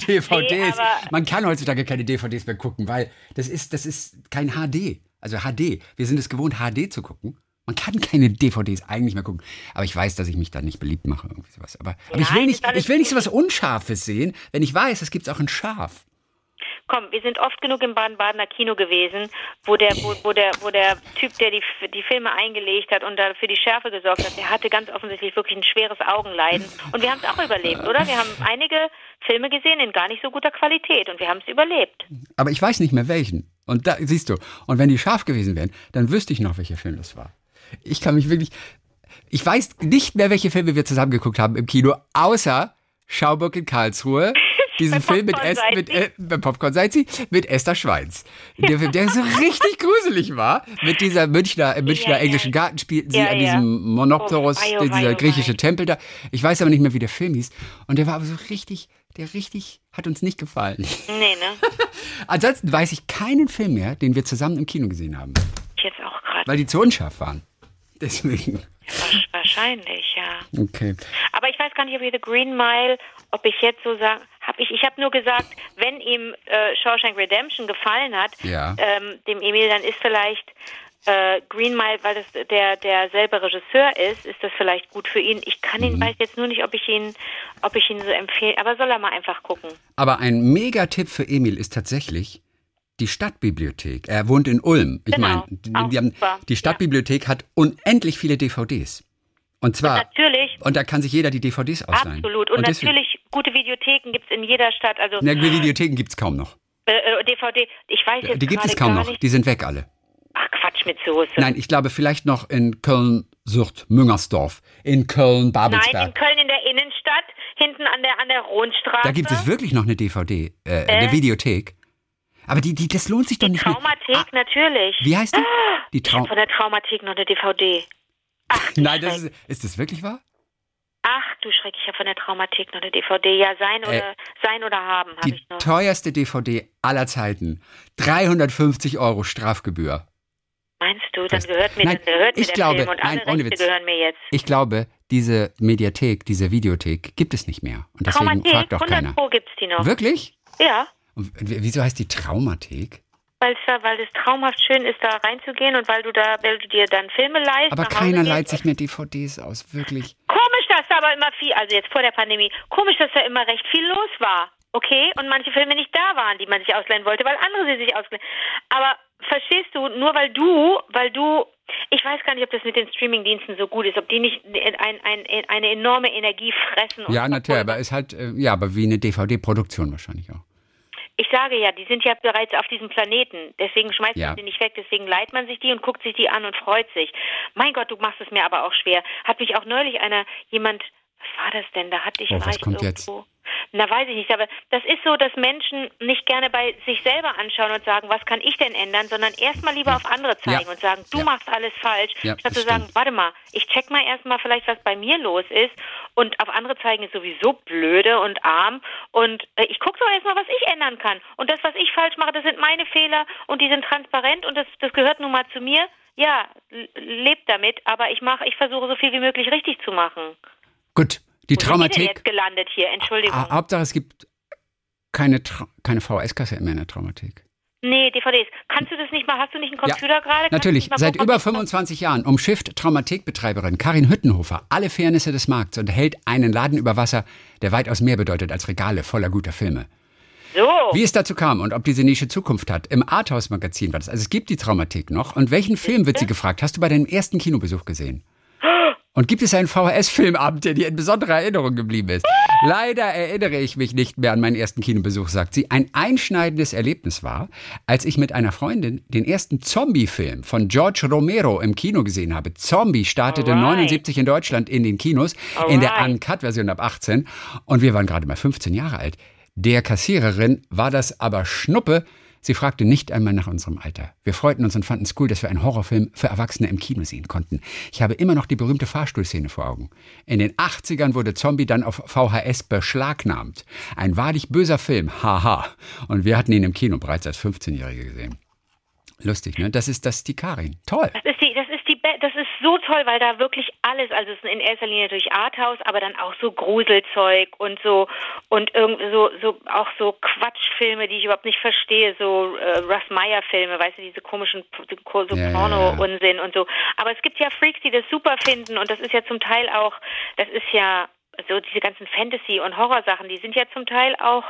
DVDs. Nee, Man kann heutzutage keine DVDs mehr gucken, weil das ist, das ist kein HD. Also HD. Wir sind es gewohnt, HD zu gucken. Man kann keine DVDs eigentlich mehr gucken. Aber ich weiß, dass ich mich da nicht beliebt mache, irgendwie sowas. Aber, aber ich will nicht, ich will nicht sowas Unscharfes sehen, wenn ich weiß, es gibt auch ein Scharf. Komm, wir sind oft genug im Baden-Badener Kino gewesen, wo der, wo, wo der, wo der Typ, der die, die Filme eingelegt hat und da für die Schärfe gesorgt hat, der hatte ganz offensichtlich wirklich ein schweres Augenleiden. Und wir haben es auch überlebt, oder? Wir haben einige Filme gesehen in gar nicht so guter Qualität und wir haben es überlebt. Aber ich weiß nicht mehr welchen. Und da siehst du. Und wenn die scharf gewesen wären, dann wüsste ich noch, welcher Film das war. Ich kann mich wirklich. Ich weiß nicht mehr, welche Filme wir zusammen geguckt haben im Kino, außer Schauburg in Karlsruhe. Diesen Film mit, Es, mit, äh, bei Popcorn seid sie, mit Esther Schweins. Der Film, der so richtig gruselig war. Mit dieser Münchner, im Münchner Ja, ja. englischen Garten spielten sie Ja, an ja. diesem Monopteros, Oh, oh, dieser oh, griechische wei. Tempel da. Ich weiß aber nicht mehr, wie der Film hieß. Und der war aber so richtig, der richtig, hat uns nicht gefallen. Nee, ne? Ansonsten weiß ich keinen Film mehr, den wir zusammen im Kino gesehen haben, Ich jetzt auch gerade. weil die zu unscharf waren. Deswegen. Wahrscheinlich, ja. Okay. Aber ich weiß gar nicht, ob ich The Green Mile, ob ich jetzt so sagen, habe ich, ich habe nur gesagt, wenn ihm äh, Shawshank Redemption gefallen hat, Ja. ähm, dem Emil, dann ist vielleicht äh, Green Mile, weil das der der selber Regisseur ist, ist das vielleicht gut für ihn. Ich kann Mhm. ihn, weiß jetzt nur nicht, ob ich ihn, ob ich ihn so empfehle, aber soll er mal einfach gucken. Aber ein Megatipp für Emil ist tatsächlich die Stadtbibliothek. Er wohnt in Ulm. Ich Genau. meine, die, die, Stadtbibliothek hat unendlich viele DVDs. Und zwar, Natürlich, und da kann sich jeder die DVDs ausleihen. absolut. Und, deswegen- natürlich, gute Videotheken gibt's in jeder Stadt. Also Na, Videotheken gibt es kaum noch. äh, äh, DVD, ich weiß jetzt Die gibt es kaum noch. Nicht. Die sind weg alle. Ach Quatsch mit Soße. Nein, ich glaube vielleicht noch in Köln-Sucht, Müngersdorf, in Köln-Babelsberg. Nein, in Köln in der Innenstadt, hinten an der an der Rohnstraße. Da gibt es wirklich noch eine DVD, äh, eine Videothek. Aber die, die, das lohnt sich doch die nicht mehr. Traumathek Ah, natürlich. wie heißt die? Die Ich hab Traum. von der Traumathek noch eine DVD. Ach, Nein, das ist, ist das wirklich wahr? Ach du Schreck, ich habe von der Traumathek noch eine DVD. Ja, sein oder sein oder haben habe Äh, Die ich noch. teuerste DVD aller Zeiten. 350 Euro Strafgebühr. Meinst du, dann Das- gehört mir, Nein, dann gehört mir ich der glaube- Film und alle nein, ohne Rechte Witz. gehören mir jetzt. Ich glaube, diese Mediathek, diese Videothek gibt es nicht mehr. Und deswegen Traumathek, fragt doch 100 keiner. Pro gibt's die noch. Wirklich? Ja, Und wieso heißt die Traumathek? weil's da, weil es traumhaft schön ist, da reinzugehen und weil du da, weil du dir dann Filme leist. Aber keiner leiht sich mehr DVDs aus, wirklich. Komisch, dass da da aber immer viel, also jetzt vor der Pandemie, komisch, dass da immer recht viel los war. Okay, und manche Filme nicht da waren, die man sich ausleihen wollte, weil andere sie sich ausleihen. Aber verstehst du, nur weil du, weil du, ich weiß gar nicht, ob das mit den Streamingdiensten so gut ist, ob die nicht ein, ein, eine enorme Energie fressen. ja, natürlich, aber ist halt, äh, ja, aber wie eine DVD-Produktion wahrscheinlich auch. Ich sage ja, die sind ja bereits auf diesem Planeten. Deswegen schmeißt Ja. man sie nicht weg. Deswegen leiht man sich die und guckt sich die an und freut sich. Mein Gott, du machst es mir aber auch schwer. Hat mich auch neulich einer, jemand, was war das denn? Da hatte ich, Oh, was kommt irgendwo. Na, weiß ich nicht. Aber das ist so, dass Menschen nicht gerne bei sich selber anschauen und sagen, was kann ich denn ändern, sondern erstmal lieber auf andere zeigen Ja. und sagen, du Ja. machst alles falsch, statt zu sagen, warte mal, ich check mal erstmal vielleicht, was bei mir los ist und auf andere zeigen ist sowieso blöde und arm und äh, ich gucke doch erstmal, was ich ändern kann. Und das, was ich falsch mache, das sind meine Fehler und die sind transparent und das, das gehört nun mal zu mir. Ja, lebt damit, aber ich mache, ich versuche so viel wie möglich richtig zu machen. Gut, die Wo sind wir denn jetzt gelandet hier? Entschuldigung. Ah, Hauptsache, es gibt keine, Tra keine VHS-Kasse mehr in der Traumathek. Nee, DVDs. Kannst du das nicht mal? Hast du nicht einen Computer gerade? Kannst Natürlich, seit über ob ich- 25 Jahren umschifft Traumathekbetreiberin Karin Hüttenhofer alle Fairnisse des Markts und hält einen Laden über Wasser, der weitaus mehr bedeutet als Regale voller guter Filme. So. Wie es dazu kam und ob diese Nische Zukunft hat, im Arthouse-Magazin war das. Also es gibt die Traumathek noch. Und welchen Film wird sie gefragt? Hast du bei deinem ersten Kinobesuch gesehen? Und gibt es einen VHS-Filmabend, der dir in besonderer Erinnerung geblieben ist? Leider erinnere ich mich nicht mehr an meinen ersten Kinobesuch, sagt sie. Ein einschneidendes Erlebnis war, als ich mit einer Freundin den ersten Zombie-Film von George Romero im Kino gesehen habe. Zombie startete Alright. 79 in Deutschland in den Kinos, in der Alright. Uncut-Version ab 18. Und wir waren gerade mal 15 Jahre alt. Der Kassiererin war das aber Schnuppe. Sie fragte nicht einmal nach unserem Alter. Wir freuten uns und fanden es cool, dass wir einen Horrorfilm für Erwachsene im Kino sehen konnten. Ich habe immer noch die berühmte Fahrstuhlszene vor Augen. In den 80ern wurde Zombie dann auf VHS beschlagnahmt. Ein wahrlich böser Film, haha. Und wir hatten ihn im Kino bereits als 15-Jährige gesehen. Lustig, ne? Das ist das ist die Karin. Toll. Das ist die, das ist das ist so toll, weil da wirklich alles, also es ist in erster Linie durch Arthouse, aber dann auch so Gruselzeug und so und irgendwie so, so auch so Quatschfilme, die ich überhaupt nicht verstehe, so äh, Russ Meyer Filme, weißt du, diese komischen so Ja, ja. Porno-Unsinn und so. Aber es gibt ja Freaks, die das super finden und das ist ja zum Teil auch, das ist ja so diese ganzen Fantasy- und Horrorsachen, die sind ja zum Teil auch,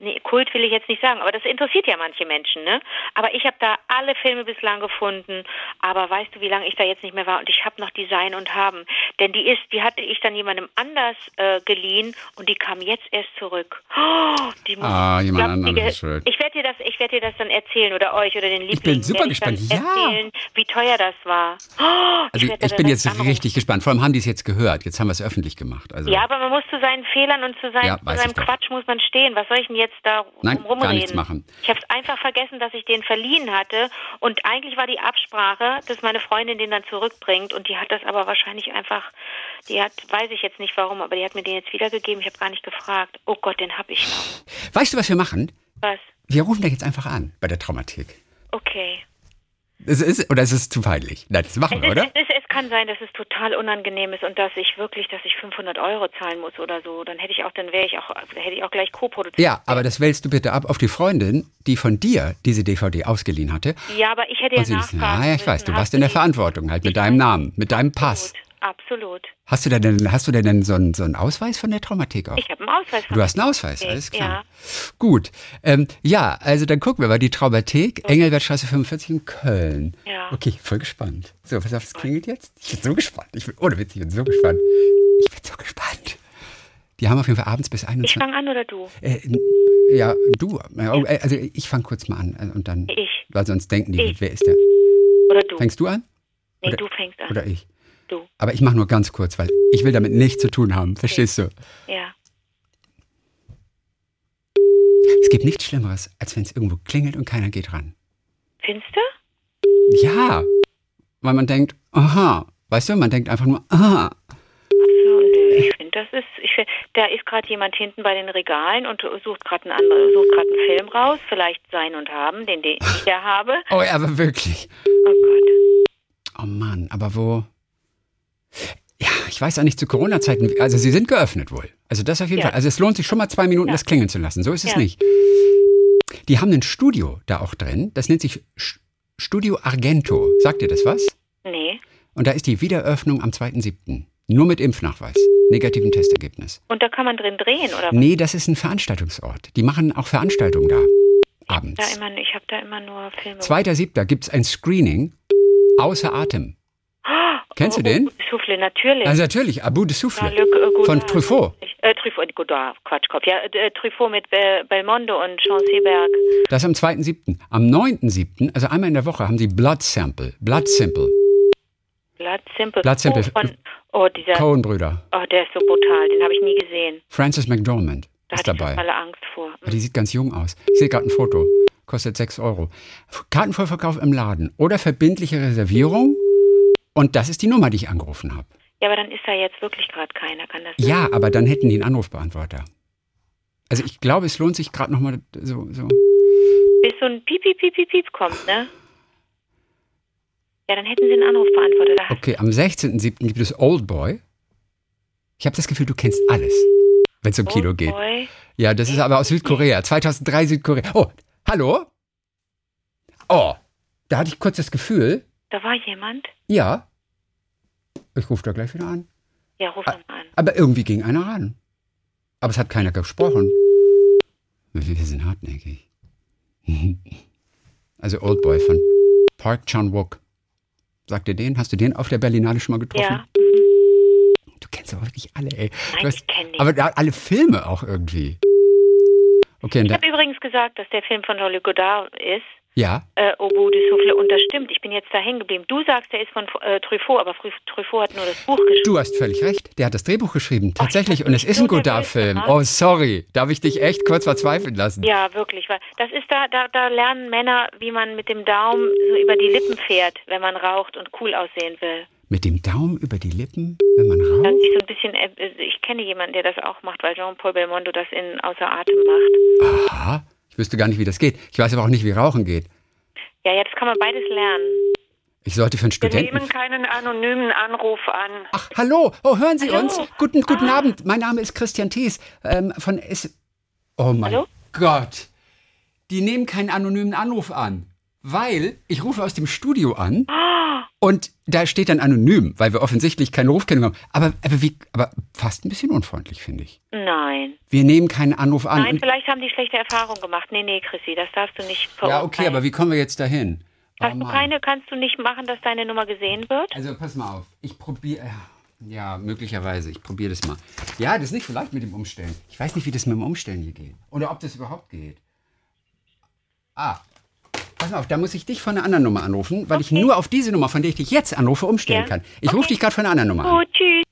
nee, Kult will ich jetzt nicht sagen, aber das interessiert ja manche Menschen, ne? Aber ich habe da alle Filme bislang gefunden, aber weißt du, wie lange ich da jetzt nicht mehr war? Und ich habe noch Design und Haben, denn die ist, die hatte ich dann jemandem anders äh, geliehen und die kam jetzt erst zurück. Oh, die muss, Ah, jemand glaub, die anderes schuld. Ich werde dir das, ich werde dir das dann erzählen oder euch oder den Lieblingen. bin super ich gespannt. Ja. Erzählen, wie teuer das war. Oh, Also da ich bin jetzt anrufen. richtig gespannt. Vor allem haben die es jetzt gehört. Jetzt haben wir es öffentlich gemacht. Also Ja, aber man muss zu seinen Fehlern und zu, seinem, Ja, zu seinem ich. Quatsch muss man stehen. Was soll ich denn jetzt da Nein, rumreden? gar nichts machen. Ich habe es einfach vergessen, dass ich den verliehen hatte und eigentlich war die Absprache, dass meine Freundin den dann zurückbringt und die hat das aber wahrscheinlich einfach, die hat, weiß ich jetzt nicht warum, aber die hat mir den jetzt wiedergegeben. Ich habe gar nicht gefragt. Oh Gott, den habe ich noch. weißt du, was wir machen? Was? Wir rufen da jetzt einfach an bei der Traumathek. Okay. Es ist, oder ist es zu peinlich? Nein, das machen Es, wir, ist, oder? es, ist, es kann sein, dass es total unangenehm ist und dass ich wirklich, dass ich 500 Euro zahlen muss oder so. Dann hätte ich auch, dann wäre ich auch, hätte ich auch gleich co-produziert. Ja, aber das wählst du bitte ab auf die Freundin, die von dir diese DVD ausgeliehen hatte. Ja, aber ich hätte ja nachfragen ja, ich weiß, du Hast warst in der Verantwortung, halt mit deinem Namen, mit deinem Pass. Absolut. Absolut. Hast du denn, hast du denn so einen, so einen Ausweis von der Traumathek auch? Ich habe einen Ausweis von Du hast einen Ausweis, Ja. alles klar. Gut. Ähm, ja, also dann gucken wir mal die Traumathek, Engelbertstraße 45 in Köln. Ja. Okay, voll gespannt. So, pass auf, es klingelt jetzt. Ich bin so gespannt. Ich bin, ohne Witz, ich bin so gespannt. Ich bin so gespannt. Die haben auf jeden Fall abends bis Ich 21 fange an oder du? Äh, ja, du. äh, Also ich fange kurz mal an äh, und dann. Ich. Weil sonst denken die, Ich. wer ist der? Oder du? Fängst du an? nee, oder- du fängst an. Oder ich? Du. Aber ich mache nur ganz kurz, weil ich will damit nichts zu tun haben. Verstehst du? Ja. Es gibt nichts Schlimmeres, als wenn es irgendwo klingelt und keiner geht ran. Findest du? Ja, weil man denkt, aha, weißt du, man denkt einfach nur, aha. So, nö, ich finde, das ist, ich find, da ist gerade jemand hinten bei den Regalen und sucht gerade einen anderen, sucht gerade einen Film raus, vielleicht Sein und Haben, den, den ich da habe. Oh ja, aber wirklich. Oh Gott. Oh Mann, aber wo? Ja, ich weiß auch nicht zu Corona-Zeiten, also sie sind geöffnet wohl. Also das auf jeden Ja. Fall. Also es lohnt sich schon mal zwei Minuten, Ja. das klingeln zu lassen. So ist es Ja. nicht. Die haben ein Studio da auch drin. Das nennt sich Studio Argento. Sagt dir das was? Nee. Und da ist die Wiedereröffnung am 2.7. Nur mit Impfnachweis, negativen Testergebnis. Und da kann man drin drehen, oder was? Nee, das ist ein Veranstaltungsort. Die machen auch Veranstaltungen da. Da Abends. immer, ich habe da immer nur Filme. 2.7. gibt es ein Screening außer Atem. Kennst du den? Souffle, natürlich. Also natürlich, Abu de Souffle. Äh. Von Truffaut. Äh, Truffaut, Godard, Quatschkopf. Ja, äh, Truffaut mit Bel Belmondo und Jean Seberg. Das am 2.7. Am 9.7., also einmal in der Woche, haben sie Blood Sample. Blood Sample. Blood Simple. Blood Simple. Oh, von, oh, dieser, Cohen-Brüder. oh, der ist so brutal. Den habe ich nie gesehen. Frances McDormand Da ist hatte ich dabei. alle Angst vor. Aber die sieht ganz jung aus. Ich sehe gerade ein Foto. Kostet 6 Euro. Kartenvorverkauf im Laden oder verbindliche Reservierung. Und das ist die Nummer, die ich angerufen habe. Ja, aber dann ist da jetzt wirklich gerade keiner. Kann das Ja, aber dann hätten die einen Anrufbeantworter. Also ich glaube, es lohnt sich gerade nochmal so, so. Bis so ein Piep, Piep, Piep, Piep, Piep kommt, ne? Ja, dann hätten sie einen Anrufbeantworter. Da Okay, am 16.07. gibt es Old Boy. Ich habe das Gefühl, du kennst alles, wenn es um Kino geht. Boy. Ja, das ist aber aus Südkorea. 2003 Südkorea. Oh, hallo? Oh, da hatte ich kurz das Gefühl, Da war jemand. ja, ich rufe da gleich wieder an. Ja, ruf ihn mal an. Aber irgendwie ging einer ran. Aber es hat keiner gesprochen. Wir sind hartnäckig. Also Old Boy von Park Chan-wook. Sagt ihr den? Hast du den auf der Berlinale schon mal getroffen? Ja. Du kennst aber wirklich alle, ey. Nein, hast, ich kenn nicht. Aber alle Filme auch irgendwie. Okay, Ich habe übrigens gesagt, dass der Film von Jean-Luc Godard ist. Ja, Äh, Au bout du souffle. Und das stimmt. Ich bin jetzt da hängen geblieben. Du sagst, der ist von äh, Truffaut, aber Truffaut hat nur das Buch geschrieben. du hast völlig recht. Der hat das Drehbuch geschrieben, tatsächlich. Und es ist ein Godard-Film. gemacht. Oh, sorry. Darf ich dich echt kurz verzweifeln lassen? Ja, wirklich. Weil das ist da, da, da lernen Männer, wie man mit dem Daumen so über die Lippen fährt, wenn man raucht und cool aussehen will. Mit dem Daumen über die Lippen, wenn man Das raucht? ist so ein bisschen, äh, ich kenne jemanden, der das auch macht, weil Jean-Paul Belmondo das in außer Atem macht. Aha. Ich wüsste gar nicht, wie das geht. Ich weiß aber auch nicht, wie Rauchen geht. Ja, das kann man beides lernen. Ich sollte für einen Wir Studenten. nehmen keinen anonymen Anruf an. Ach, hallo. Oh, hören Sie Hallo. uns. Guten, guten Ah. Abend. Mein Name ist Christian Thies ähm, von S. Oh mein Hallo? Gott. Die nehmen keinen anonymen Anruf an. Weil ich rufe aus dem Studio an Ah. Und da steht dann anonym, weil wir offensichtlich keine Rufkennung haben. Aber, aber, wie, aber fast ein bisschen unfreundlich, finde ich. Nein. Wir nehmen keinen Anruf an. Nein, vielleicht haben die schlechte Erfahrungen gemacht. Nee, nee, Chrissy, das darfst du nicht ja, verurteilen. okay, aber wie kommen wir jetzt dahin? Oh Hast du Mann. keine, kannst du nicht machen, dass deine Nummer gesehen wird? Also pass mal auf, ich probiere. Ja, möglicherweise, ich probiere das mal. Ja, das ist nicht so leicht mit dem Umstellen. Ich weiß nicht, wie das mit dem Umstellen hier geht. Oder ob das überhaupt geht. Ah, pass mal auf, da muss ich dich von einer anderen Nummer anrufen, weil ich nur auf diese Nummer, von der ich dich jetzt anrufe, umstellen Ja. kann. Ich rufe Okay. dich gerade von einer anderen Nummer an. Gut, tschüss.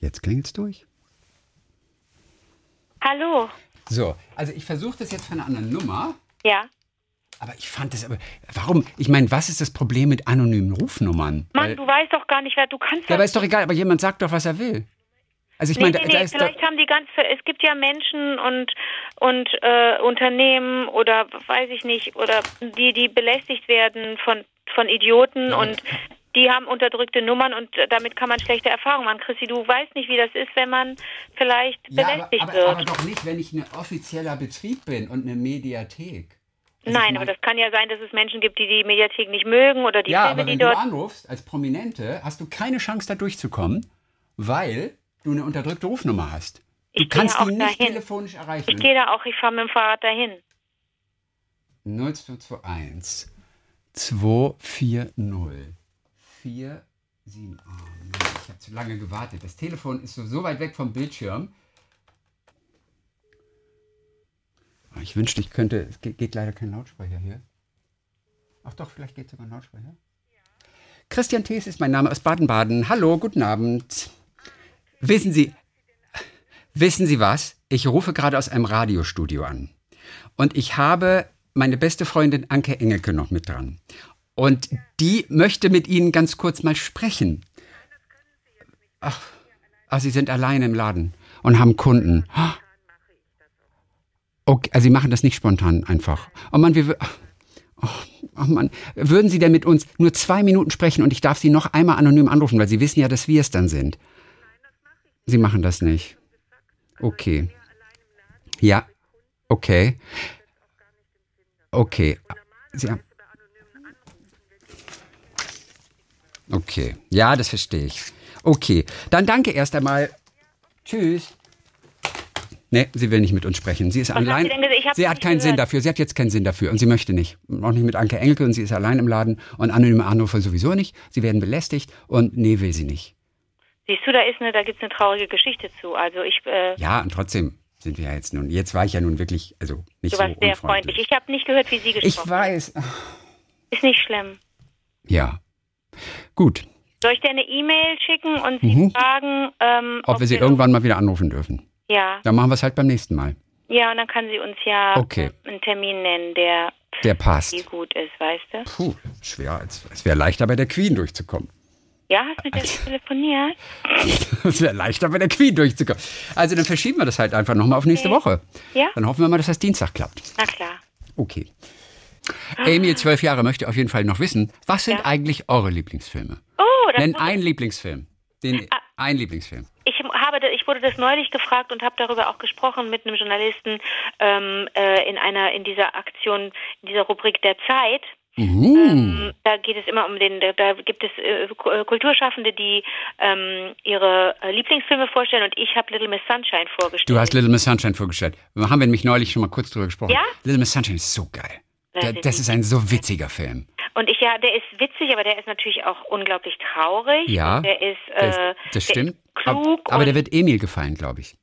Jetzt klingelt's durch. Hallo. So, also ich versuche das jetzt von einer anderen Nummer. Ja. Aber ich fand das aber. Warum? Ich meine, was ist das Problem mit anonymen Rufnummern? Mann, Weil- du weißt doch gar nicht, wer du kannst. ja, aber ist doch egal, aber jemand sagt doch, was er will. Also ich Nee, meine, nee, da, da nee, doch, vielleicht haben die ganz, es gibt ja Menschen und und äh, Unternehmen oder weiß ich nicht oder die die belästigt werden von von Idioten Ja. und die haben unterdrückte Nummern und äh, damit kann man schlechte Erfahrungen machen. Chrissy, du weißt nicht, wie das ist, wenn man vielleicht Ja, aber, belästigt aber, wird. aber doch nicht, wenn ich ein offizieller Betrieb bin und eine Mediathek. Also Nein, aber das kann ja sein, dass es Menschen gibt, die die Mediathek nicht mögen oder die Ja, Filme, aber die wenn du dort. anrufst als Prominente, hast du keine Chance, da durchzukommen, weil du eine unterdrückte Rufnummer hast. Du Ich kannst die nicht dahin. telefonisch erreichen. Ich gehe da auch, ich fahre mit dem Fahrrad dahin. 0221 240 478. Oh Mann, ich habe zu lange gewartet. Das Telefon ist so, so weit weg vom Bildschirm. Oh, Ich wünschte, ich könnte. Es geht, geht leider kein Lautsprecher hier. Ach doch, vielleicht geht sogar ein Lautsprecher. Christian Thees ist mein Name aus Baden-Baden. Hallo, guten Abend. Wissen Sie, wissen Sie was? Ich rufe gerade aus einem Radiostudio an. Und ich habe meine beste Freundin Anke Engelke noch mit dran. Und die möchte mit Ihnen ganz kurz mal sprechen. Ach, ach Sie sind alleine im Laden und haben Kunden. Okay, also Sie machen das nicht spontan einfach. Oh Mann, wir. Oh, oh Mann, würden Sie denn mit uns nur zwei Minuten sprechen und ich darf Sie noch einmal anonym anrufen, weil Sie wissen ja, dass wir es dann sind. Sie machen das nicht. Okay. Ja, okay. Okay. Sie haben, Okay, ja, das verstehe ich. Okay, dann danke erst einmal. Tschüss. Nee, sie will nicht mit uns sprechen. Sie ist Was allein. sie hat keinen Sinn gehört. dafür. Sie hat jetzt keinen Sinn dafür und sie möchte nicht. Auch nicht mit Anke Engelke und sie ist allein im Laden und anonyme Anrufer sowieso nicht. Sie werden belästigt und nee, will sie nicht. Siehst du, da ist eine, da gibt's eine traurige Geschichte zu. Also ich, äh, Ja, und trotzdem sind wir ja jetzt nun. Jetzt war ich ja nun wirklich, also nicht du so warst sehr unfreundlich. freundlich. Ich habe nicht gehört, wie sie gesprochen Ich weiß. Ist nicht schlimm. Ja. Gut. Soll ich dir eine E-Mail schicken und sie Mhm. fragen, ähm, Ob wir sie irgendwann mal wieder anrufen dürfen. Ja, Dann machen wir es halt beim nächsten Mal. ja, und dann kann sie uns ja Okay. einen Termin nennen, der Der passt. gut ist, weißt du? Puh, schwer. als- Es wäre leichter bei der Queen durchzukommen. Ja, hast mit der telefoniert? Es wäre leichter bei der Queen durchzukommen. Also dann verschieben wir das halt einfach nochmal auf nächste Woche. Ja? Dann hoffen wir mal, dass das Dienstag klappt. Na klar. Okay. Emil, zwölf Jahre, möchte auf jeden Fall noch wissen, was sind Ja. eigentlich eure Lieblingsfilme? Oh, das Nenn einen Lieblingsfilm. Den, ein Lieblingsfilm. ich habe, ich wurde das neulich gefragt und habe darüber auch gesprochen mit einem Journalisten ähm, äh, in einer in dieser Aktion, in dieser Rubrik der Zeit. Mhm. Ähm, da geht es immer um den, da, da gibt es äh, äh, Kulturschaffende, die ähm, ihre äh, Lieblingsfilme vorstellen und ich habe Little Miss Sunshine vorgestellt. Du hast Little Miss Sunshine vorgestellt. Haben wir nämlich neulich schon mal kurz drüber gesprochen. Ja? Little Miss Sunshine ist so geil. Das das ist ein so witziger Film. Und ich ja, der ist witzig, aber der ist natürlich auch unglaublich traurig. Ja, Der ist, äh, das der stimmt. Ist klug aber der wird Emil gefallen, glaube ich.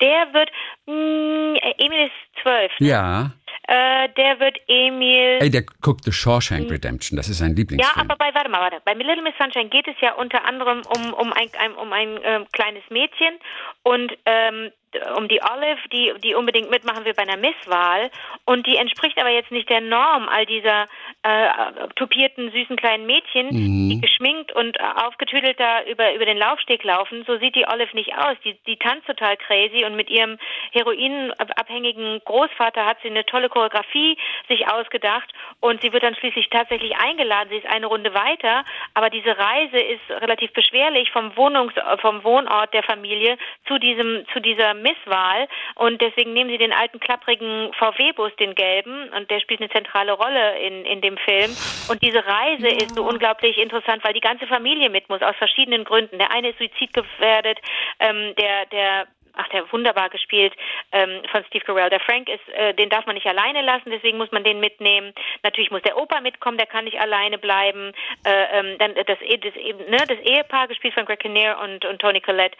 der wird, mh, Emil ist zwölf. ne? Ja. Äh, der wird Emil. Ey, der guckt The Shawshank Redemption. Das ist sein Ja, Lieblingsfilm. aber bei, warte mal, warte. Bei Little Miss Sunshine geht es ja unter anderem um, um ein, ein, um ein ähm, kleines Mädchen und ähm, um die Olive, die, die unbedingt mitmachen will bei einer Misswahl. Und die entspricht aber jetzt nicht der Norm all dieser äh, tupierten, süßen kleinen Mädchen, Mhm. die geschminkt und aufgetüdelt da über, über den Laufsteg laufen. So sieht die Olive nicht aus. Die, die tanzt total crazy und mit ihrem heroinabhängigen Großvater hat sie eine tolle Choreografie sich ausgedacht und sie wird dann schließlich tatsächlich eingeladen. Sie ist eine Runde weiter, aber diese Reise ist relativ beschwerlich vom Wohnungs vom Wohnort der Familie zu diesem zu dieser Misswahl und deswegen nehmen sie den alten klapprigen VW-Bus, den gelben und der spielt eine zentrale Rolle in in dem Film und diese Reise ist so unglaublich interessant, weil die ganze Familie mit muss aus verschiedenen Gründen. Der eine ist suizidgefährdet, ähm, der der ach, der wunderbar gespielt ähm, von Steve Carell. Der Frank ist, äh, den darf man nicht alleine lassen, deswegen muss man den mitnehmen. Natürlich muss der Opa mitkommen, der kann nicht alleine bleiben. Äh, ähm, dann das, das, eben, ne, das Ehepaar gespielt von Greg Kinnear und, und Tony Collette.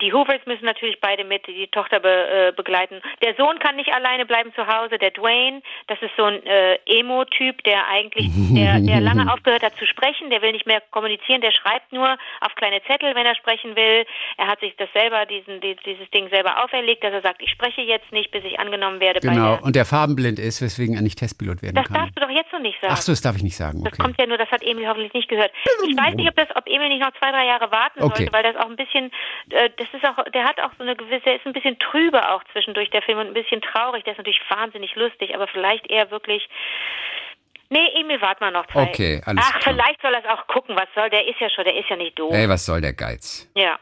Die Hoovers müssen natürlich beide mit, die Tochter be, äh, begleiten. Der Sohn kann nicht alleine bleiben zu Hause. Der Dwayne, das ist so ein äh, Emo-Typ, der eigentlich, der, der lange aufgehört hat zu sprechen, der will nicht mehr kommunizieren, der schreibt nur auf kleine Zettel, wenn er sprechen will. Er hat sich das selber, diesen, die, dieses Ding selber auferlegt, dass er sagt, ich spreche jetzt nicht, bis ich angenommen werde Genau. Und der farbenblind ist, weswegen er nicht Testpilot werden das kann. darfst du doch jetzt noch nicht sagen. Ach so, das darf ich nicht sagen. Das Okay. kommt ja nur, das hat Emil hoffentlich nicht gehört. Ich weiß nicht, ob das, ob Emil nicht noch zwei, drei Jahre warten Okay. sollte, weil das auch ein bisschen, äh, das ist auch, der hat auch so eine gewisse, der ist ein bisschen trübe auch zwischendurch der Film und ein bisschen traurig. Der ist natürlich wahnsinnig lustig, aber vielleicht eher wirklich. Nee, Emil, wart mal noch zwei. Okay, alles Ach, klar. vielleicht soll er es auch gucken. Was soll? Der ist ja schon, der ist ja nicht doof. Ey, was soll der Geiz? Ja.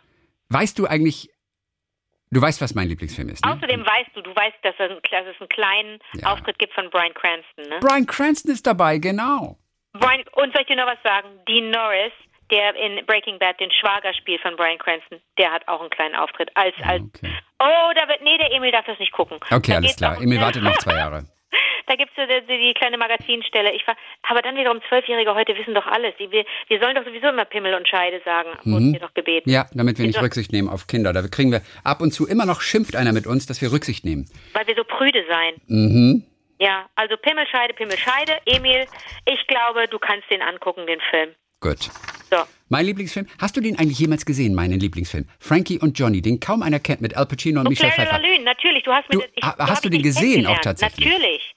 Weißt du eigentlich, du weißt, was mein Lieblingsfilm ist, ne? Außerdem weißt du, du weißt, dass es, einen- dass es einen kleinen Ja. Auftritt gibt von Brian Cranston, ne? Brian Cranston ist dabei, genau. Brian, und soll ich dir noch was sagen? Dean Norris, der in Breaking Bad den Schwager spielt von Brian Cranston, der hat auch einen kleinen Auftritt als als. Okay. Oh, da wird nee, der Emil darf das nicht gucken. Okay, Da alles klar. Emil wartet noch zwei Jahre. Da gibt's so die, die kleine Magazinstelle. Ich war, aber dann wiederum Zwölfjährige heute wissen doch alles. Die, wir, wir sollen doch sowieso immer Pimmel und Scheide sagen, wurden wir doch gebeten. Mhm. Ja, damit wir nicht Wieso? Rücksicht nehmen auf Kinder. Da kriegen wir ab und zu immer noch schimpft einer mit uns, dass wir Rücksicht nehmen. Weil wir so prüde seien. Mhm. Ja, also Pimmelscheide, Pimmelscheide. Emil, ich glaube, du kannst den angucken, den Film. Gut. So. Mein Lieblingsfilm, hast du den eigentlich jemals gesehen, meinen Lieblingsfilm? Frankie und Johnny, den kaum einer kennt mit Al Pacino und Und Michelle Pfeiffer. Lune, natürlich. Du hast mir Du- das, ich, hast du den gesehen auch tatsächlich? Natürlich.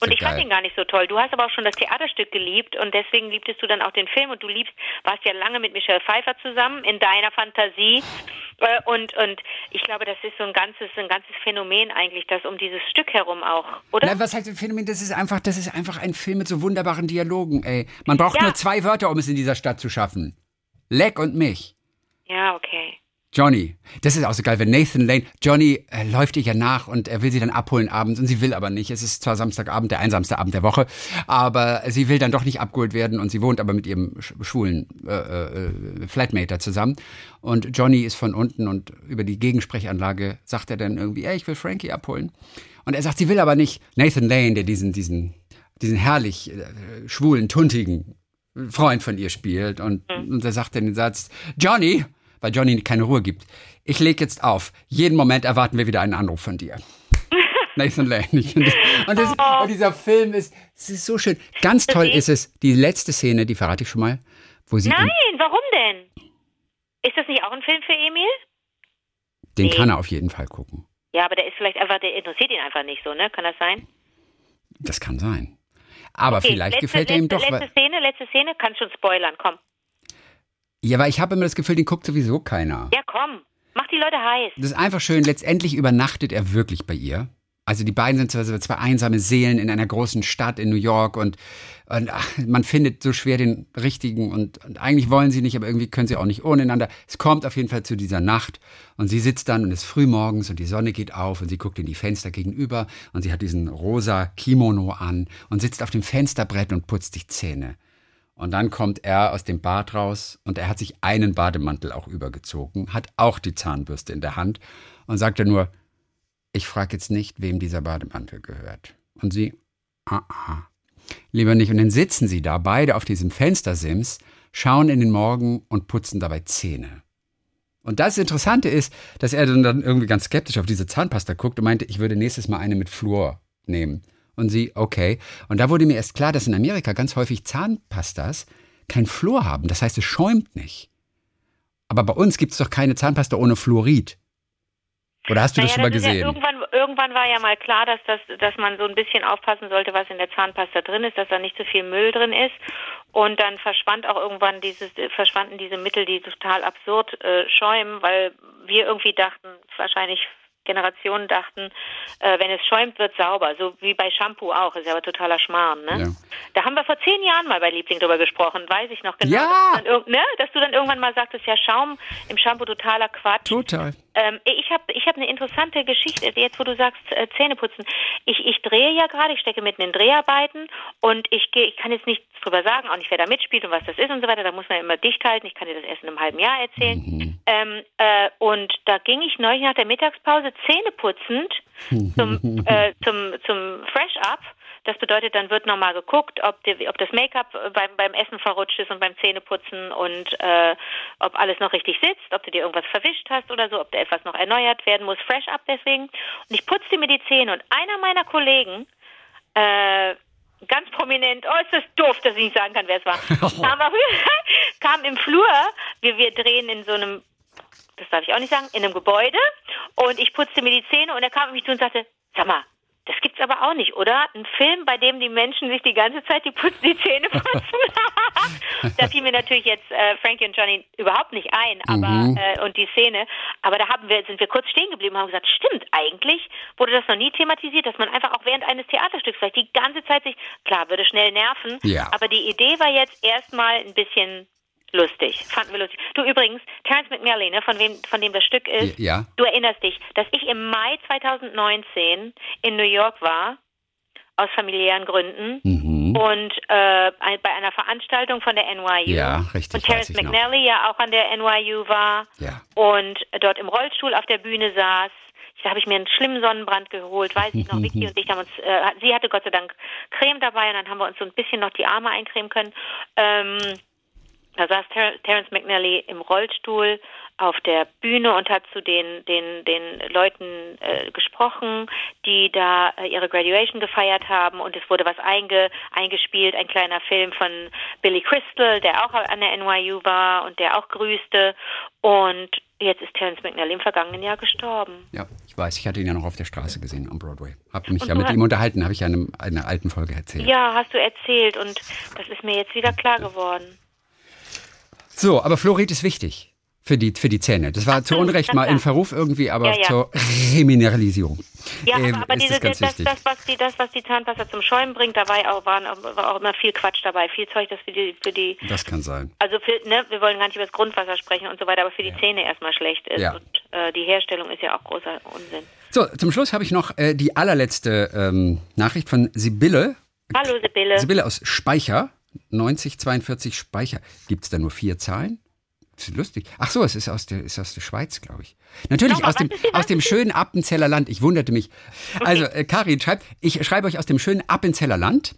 Und ich fand ihn gar nicht so toll. Du hast aber auch schon das Theaterstück geliebt und deswegen liebtest du dann auch den Film und du liebst, warst ja lange mit Michelle Pfeiffer zusammen in deiner Fantasie Äh, und und ich glaube, das ist so ein ganzes ein ganzes Phänomen eigentlich, das um dieses Stück herum auch, oder? Na, was heißt ein Phänomen? Das ist einfach, das ist einfach ein Film mit so wunderbaren Dialogen, ey. Man braucht Ja. nur zwei Wörter, um es in dieser Stadt zu schaffen. Leck und mich. Ja, okay. Johnny. Das ist auch so geil, wenn Nathan Lane, Johnny äh, läuft ihr ja nach und er will sie dann abholen abends und sie will aber nicht. Es ist zwar Samstagabend, der einsamste Abend der Woche, aber sie will dann doch nicht abgeholt werden und sie wohnt aber mit ihrem schwulen äh, äh, Flatmate zusammen. Und Johnny ist von unten und über die Gegensprechanlage sagt er dann irgendwie, ey, ich will Frankie abholen. Und er sagt, sie will aber nicht. Nathan Lane, der diesen, diesen, diesen herrlich äh, schwulen, tuntigen Freund von ihr spielt. Und, mhm. und er sagt dann den Satz, Johnny, weil Johnny keine Ruhe gibt. Ich lege jetzt auf. Jeden Moment erwarten wir wieder einen Anruf von dir. Nathan Lane. Und, das, oh. und, dieser Film ist, ist so schön. Ganz toll ist es, die letzte Szene, die verrate ich schon mal, wo sie. Nein, warum denn? Ist das nicht auch ein Film für Emil? Den nee. kann er auf jeden Fall gucken. Ja, aber der ist vielleicht einfach, der interessiert ihn einfach nicht so, ne? Kann das sein? Das kann sein. Aber okay, vielleicht letzte, gefällt er ihm doch. Letzte Szene, letzte Szene, kann schon spoilern, komm. Ja, aber ich habe immer das Gefühl, den guckt sowieso keiner. Ja, komm. Mach die Leute heiß. Das ist einfach schön. Letztendlich übernachtet er wirklich bei ihr. Also die beiden sind zwei, zwei einsame Seelen in einer großen Stadt in New York und, und ach, man findet so schwer den richtigen und, und, eigentlich wollen sie nicht, aber irgendwie können sie auch nicht ohne einander. Es kommt auf jeden Fall zu dieser Nacht und sie sitzt dann und es ist früh morgens und die Sonne geht auf und sie guckt in die Fenster gegenüber und sie hat diesen rosa Kimono an und sitzt auf dem Fensterbrett und putzt sich Zähne. Und dann kommt er aus dem Bad raus und er hat sich einen Bademantel auch übergezogen, hat auch die Zahnbürste in der Hand und sagte nur, ich frage jetzt nicht, wem dieser Bademantel gehört. Und sie, ah, ah, lieber nicht. Und dann sitzen sie da, beide auf diesem Fenstersims, schauen in den Morgen und putzen dabei Zähne. Und das Interessante ist, dass er dann irgendwie ganz skeptisch auf diese Zahnpasta guckt und meinte, ich würde nächstes Mal eine mit Fluor nehmen. Und sie, okay. Und da wurde mir erst klar, dass in Amerika ganz häufig Zahnpastas kein Fluor haben. Das heißt, es schäumt nicht. Aber bei uns gibt es doch keine Zahnpasta ohne Fluorid. Oder hast du naja, das schon mal gesehen? Ja irgendwann, irgendwann war ja mal klar, dass, das, dass man so ein bisschen aufpassen sollte, was in der Zahnpasta drin ist, dass da nicht so viel Müll drin ist. Und dann verschwand auch irgendwann dieses, verschwanden diese Mittel, die total absurd äh, schäumen, weil wir irgendwie dachten, wahrscheinlich Generationen dachten, äh, wenn es schäumt, wird sauber. So wie bei Shampoo auch. Ist ja aber totaler Schmarrn. Ne? Ja. Da haben wir vor zehn Jahren mal bei Liebling drüber gesprochen. Weiß ich noch genau. Ja. Dass, du dann, ne? dass du dann irgendwann mal sagtest, ja Schaum im Shampoo totaler Quatsch. Total. Ähm, ich habe ich hab eine interessante Geschichte, jetzt wo du sagst, äh, Zähneputzen. Ich, ich drehe ja gerade, ich stecke mitten in Dreharbeiten und ich gehe, ich kann jetzt nichts drüber sagen, auch nicht wer da mitspielt und was das ist und so weiter. Da muss man immer dicht halten. Ich kann dir das erst in einem halben Jahr erzählen. Mhm. Ähm, äh, und da ging ich neulich nach der Mittagspause zähneputzend zum, äh, zum, zum Fresh-Up das bedeutet, dann wird nochmal geguckt, ob, die, ob das Make-up beim, beim Essen verrutscht ist und beim Zähneputzen und äh, ob alles noch richtig sitzt, ob du dir irgendwas verwischt hast oder so, ob da etwas noch erneuert werden muss, fresh up deswegen. Und ich putzte mir die Zähne und einer meiner Kollegen, äh, ganz prominent, oh, ist das doof, dass ich nicht sagen kann, wer es war, kam, auf, kam im Flur, wir, wir drehen in so einem das darf ich auch nicht sagen, in einem Gebäude und ich putzte mir die Zähne und er kam auf mich zu und sagte, sag mal, das gibt's aber auch nicht, oder? Ein Film, bei dem die Menschen sich die ganze Zeit die, putzen, die Zähne putzen. da fiel mir natürlich jetzt äh, Frankie und Johnny überhaupt nicht ein, aber mhm. äh, und die Szene. Aber da haben wir, sind wir kurz stehen geblieben und haben gesagt, stimmt, eigentlich wurde das noch nie thematisiert, dass man einfach auch während eines Theaterstücks vielleicht die ganze Zeit sich, klar, würde schnell nerven, ja. aber die Idee war jetzt erstmal ein bisschen lustig. Fanden wir lustig. Du übrigens, Terence McNally, ne, von, wem, von dem das Stück ist, ja. du erinnerst dich, dass ich im Mai 2019 in New York war, aus familiären Gründen. Mhm. Und äh, bei einer Veranstaltung von der NYU. Ja, richtig. Und Terence McNally noch. ja auch an der NYU war. Ja. Und dort im Rollstuhl auf der Bühne saß. Da habe ich mir einen schlimmen Sonnenbrand geholt, weiß ich noch. Vicky und ich haben uns, äh, sie hatte Gott sei Dank Creme dabei und dann haben wir uns so ein bisschen noch die Arme eincremen können. Ähm, da saß Ter Terence McNally im Rollstuhl auf der Bühne und hat zu den, den, den Leuten äh, gesprochen, die da äh, ihre Graduation gefeiert haben und es wurde was einge, eingespielt, ein kleiner Film von Billy Crystal, der auch an der NYU war und der auch grüßte und jetzt ist Terence McNally im vergangenen Jahr gestorben. Ja, ich weiß, ich hatte ihn ja noch auf der Straße gesehen am Broadway. Habe mich und ja mit ihm unterhalten, habe ich ja in einer alten Folge erzählt. Ja, hast du erzählt und das ist mir jetzt wieder klar geworden. So, aber Fluorid ist wichtig für die, für die Zähne. Das war zu Unrecht mal in Verruf irgendwie, aber ja, ja. zur Remineralisierung. Ja, ähm, aber, aber diese, das das, das, was die, das, was die Zahnpasta zum Schäumen bringt, da war ja auch, waren, war auch immer viel Quatsch dabei. Viel Zeug, das für die, für die Das kann sein. also für, ne, wir wollen gar nicht über das Grundwasser sprechen und so weiter, aber für die Zähne erstmal schlecht ist. Ja. Und äh, die Herstellung ist ja auch großer Unsinn. So, zum Schluss habe ich noch äh, die allerletzte ähm, Nachricht von Sibylle. Hallo Sibylle. Sibylle aus Speicher. 9042 Speicher. Gibt es da nur vier Zahlen? Das ist lustig. Ach so, es ist aus der, ist aus der Schweiz, glaube ich. Natürlich Nochmal, aus dem, aus dem schönen Appenzeller Land. Ich wunderte mich. Also, äh, Karin schreibt, ich schreibe euch aus dem schönen Appenzeller Land.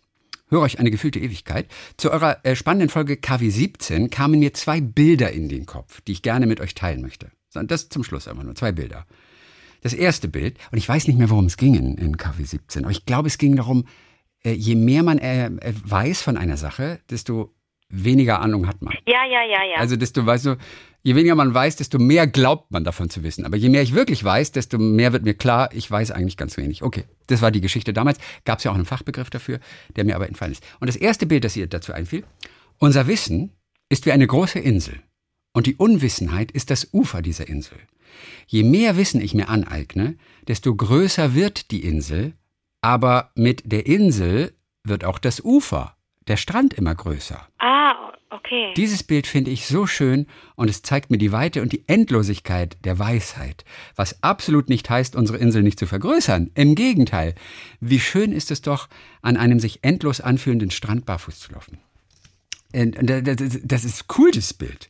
Höre euch eine gefühlte Ewigkeit. Zu eurer äh, spannenden Folge KW 17 kamen mir zwei Bilder in den Kopf, die ich gerne mit euch teilen möchte. Das zum Schluss einfach nur. Zwei Bilder. Das erste Bild, und ich weiß nicht mehr, worum es ging in, in KW 17, aber ich glaube, es ging darum, je mehr man äh, äh, weiß von einer Sache, desto weniger Ahnung hat man. Ja, ja, ja, ja. Also desto, weißt du, je weniger man weiß, desto mehr glaubt man davon zu wissen. Aber je mehr ich wirklich weiß, desto mehr wird mir klar, ich weiß eigentlich ganz wenig. Okay, das war die Geschichte damals. Gab es ja auch einen Fachbegriff dafür, der mir aber entfallen ist. Und das erste Bild, das ihr dazu einfiel, unser Wissen ist wie eine große Insel. Und die Unwissenheit ist das Ufer dieser Insel. Je mehr Wissen ich mir aneigne, desto größer wird die Insel, aber mit der Insel wird auch das Ufer, der Strand immer größer. ah, okay. Dieses Bild finde ich so schön und es zeigt mir die Weite und die Endlosigkeit der Weisheit, was absolut nicht heißt, unsere Insel nicht zu vergrößern. Im Gegenteil, wie schön ist es doch, an einem sich endlos anfühlenden Strand barfuß zu laufen. D- Das ist cool, das Bild.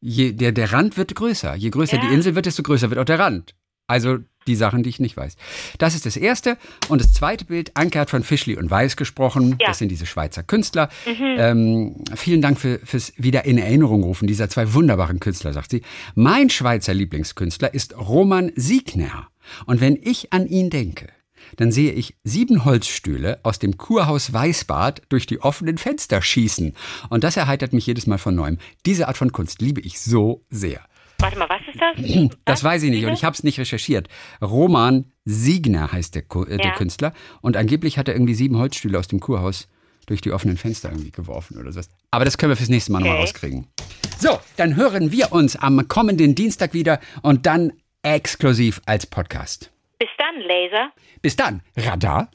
Je, der, der Rand wird größer. Je größer Ja. die Insel wird, desto größer wird auch der Rand. Also die Sachen, die ich nicht weiß. Das ist das erste. Und das zweite Bild, Anke hat von Fischli und Weiß gesprochen. Ja. Das sind diese Schweizer Künstler. Ähm, vielen Dank für, fürs wieder in Erinnerung rufen dieser zwei wunderbaren Künstler, sagt sie. Mein Schweizer Lieblingskünstler ist Roman Siegner. Und wenn ich an ihn denke, dann sehe ich sieben Holzstühle aus dem Kurhaus Weißbad durch die offenen Fenster schießen. Und das erheitert mich jedes Mal von neuem. Diese Art von Kunst liebe ich so sehr. Warte mal, was ist das? Das weiß ich nicht und ich habe es nicht recherchiert. Roman Siegner heißt der, äh, der Ja. Künstler und angeblich hat er irgendwie sieben Holzstühle aus dem Kurhaus durch die offenen Fenster irgendwie geworfen oder sowas. Aber das können wir fürs nächste Mal nochmal Okay. rauskriegen. So, dann hören wir uns am kommenden Dienstag wieder und dann exklusiv als Podcast. Bis dann, Laser. Bis dann, Radar.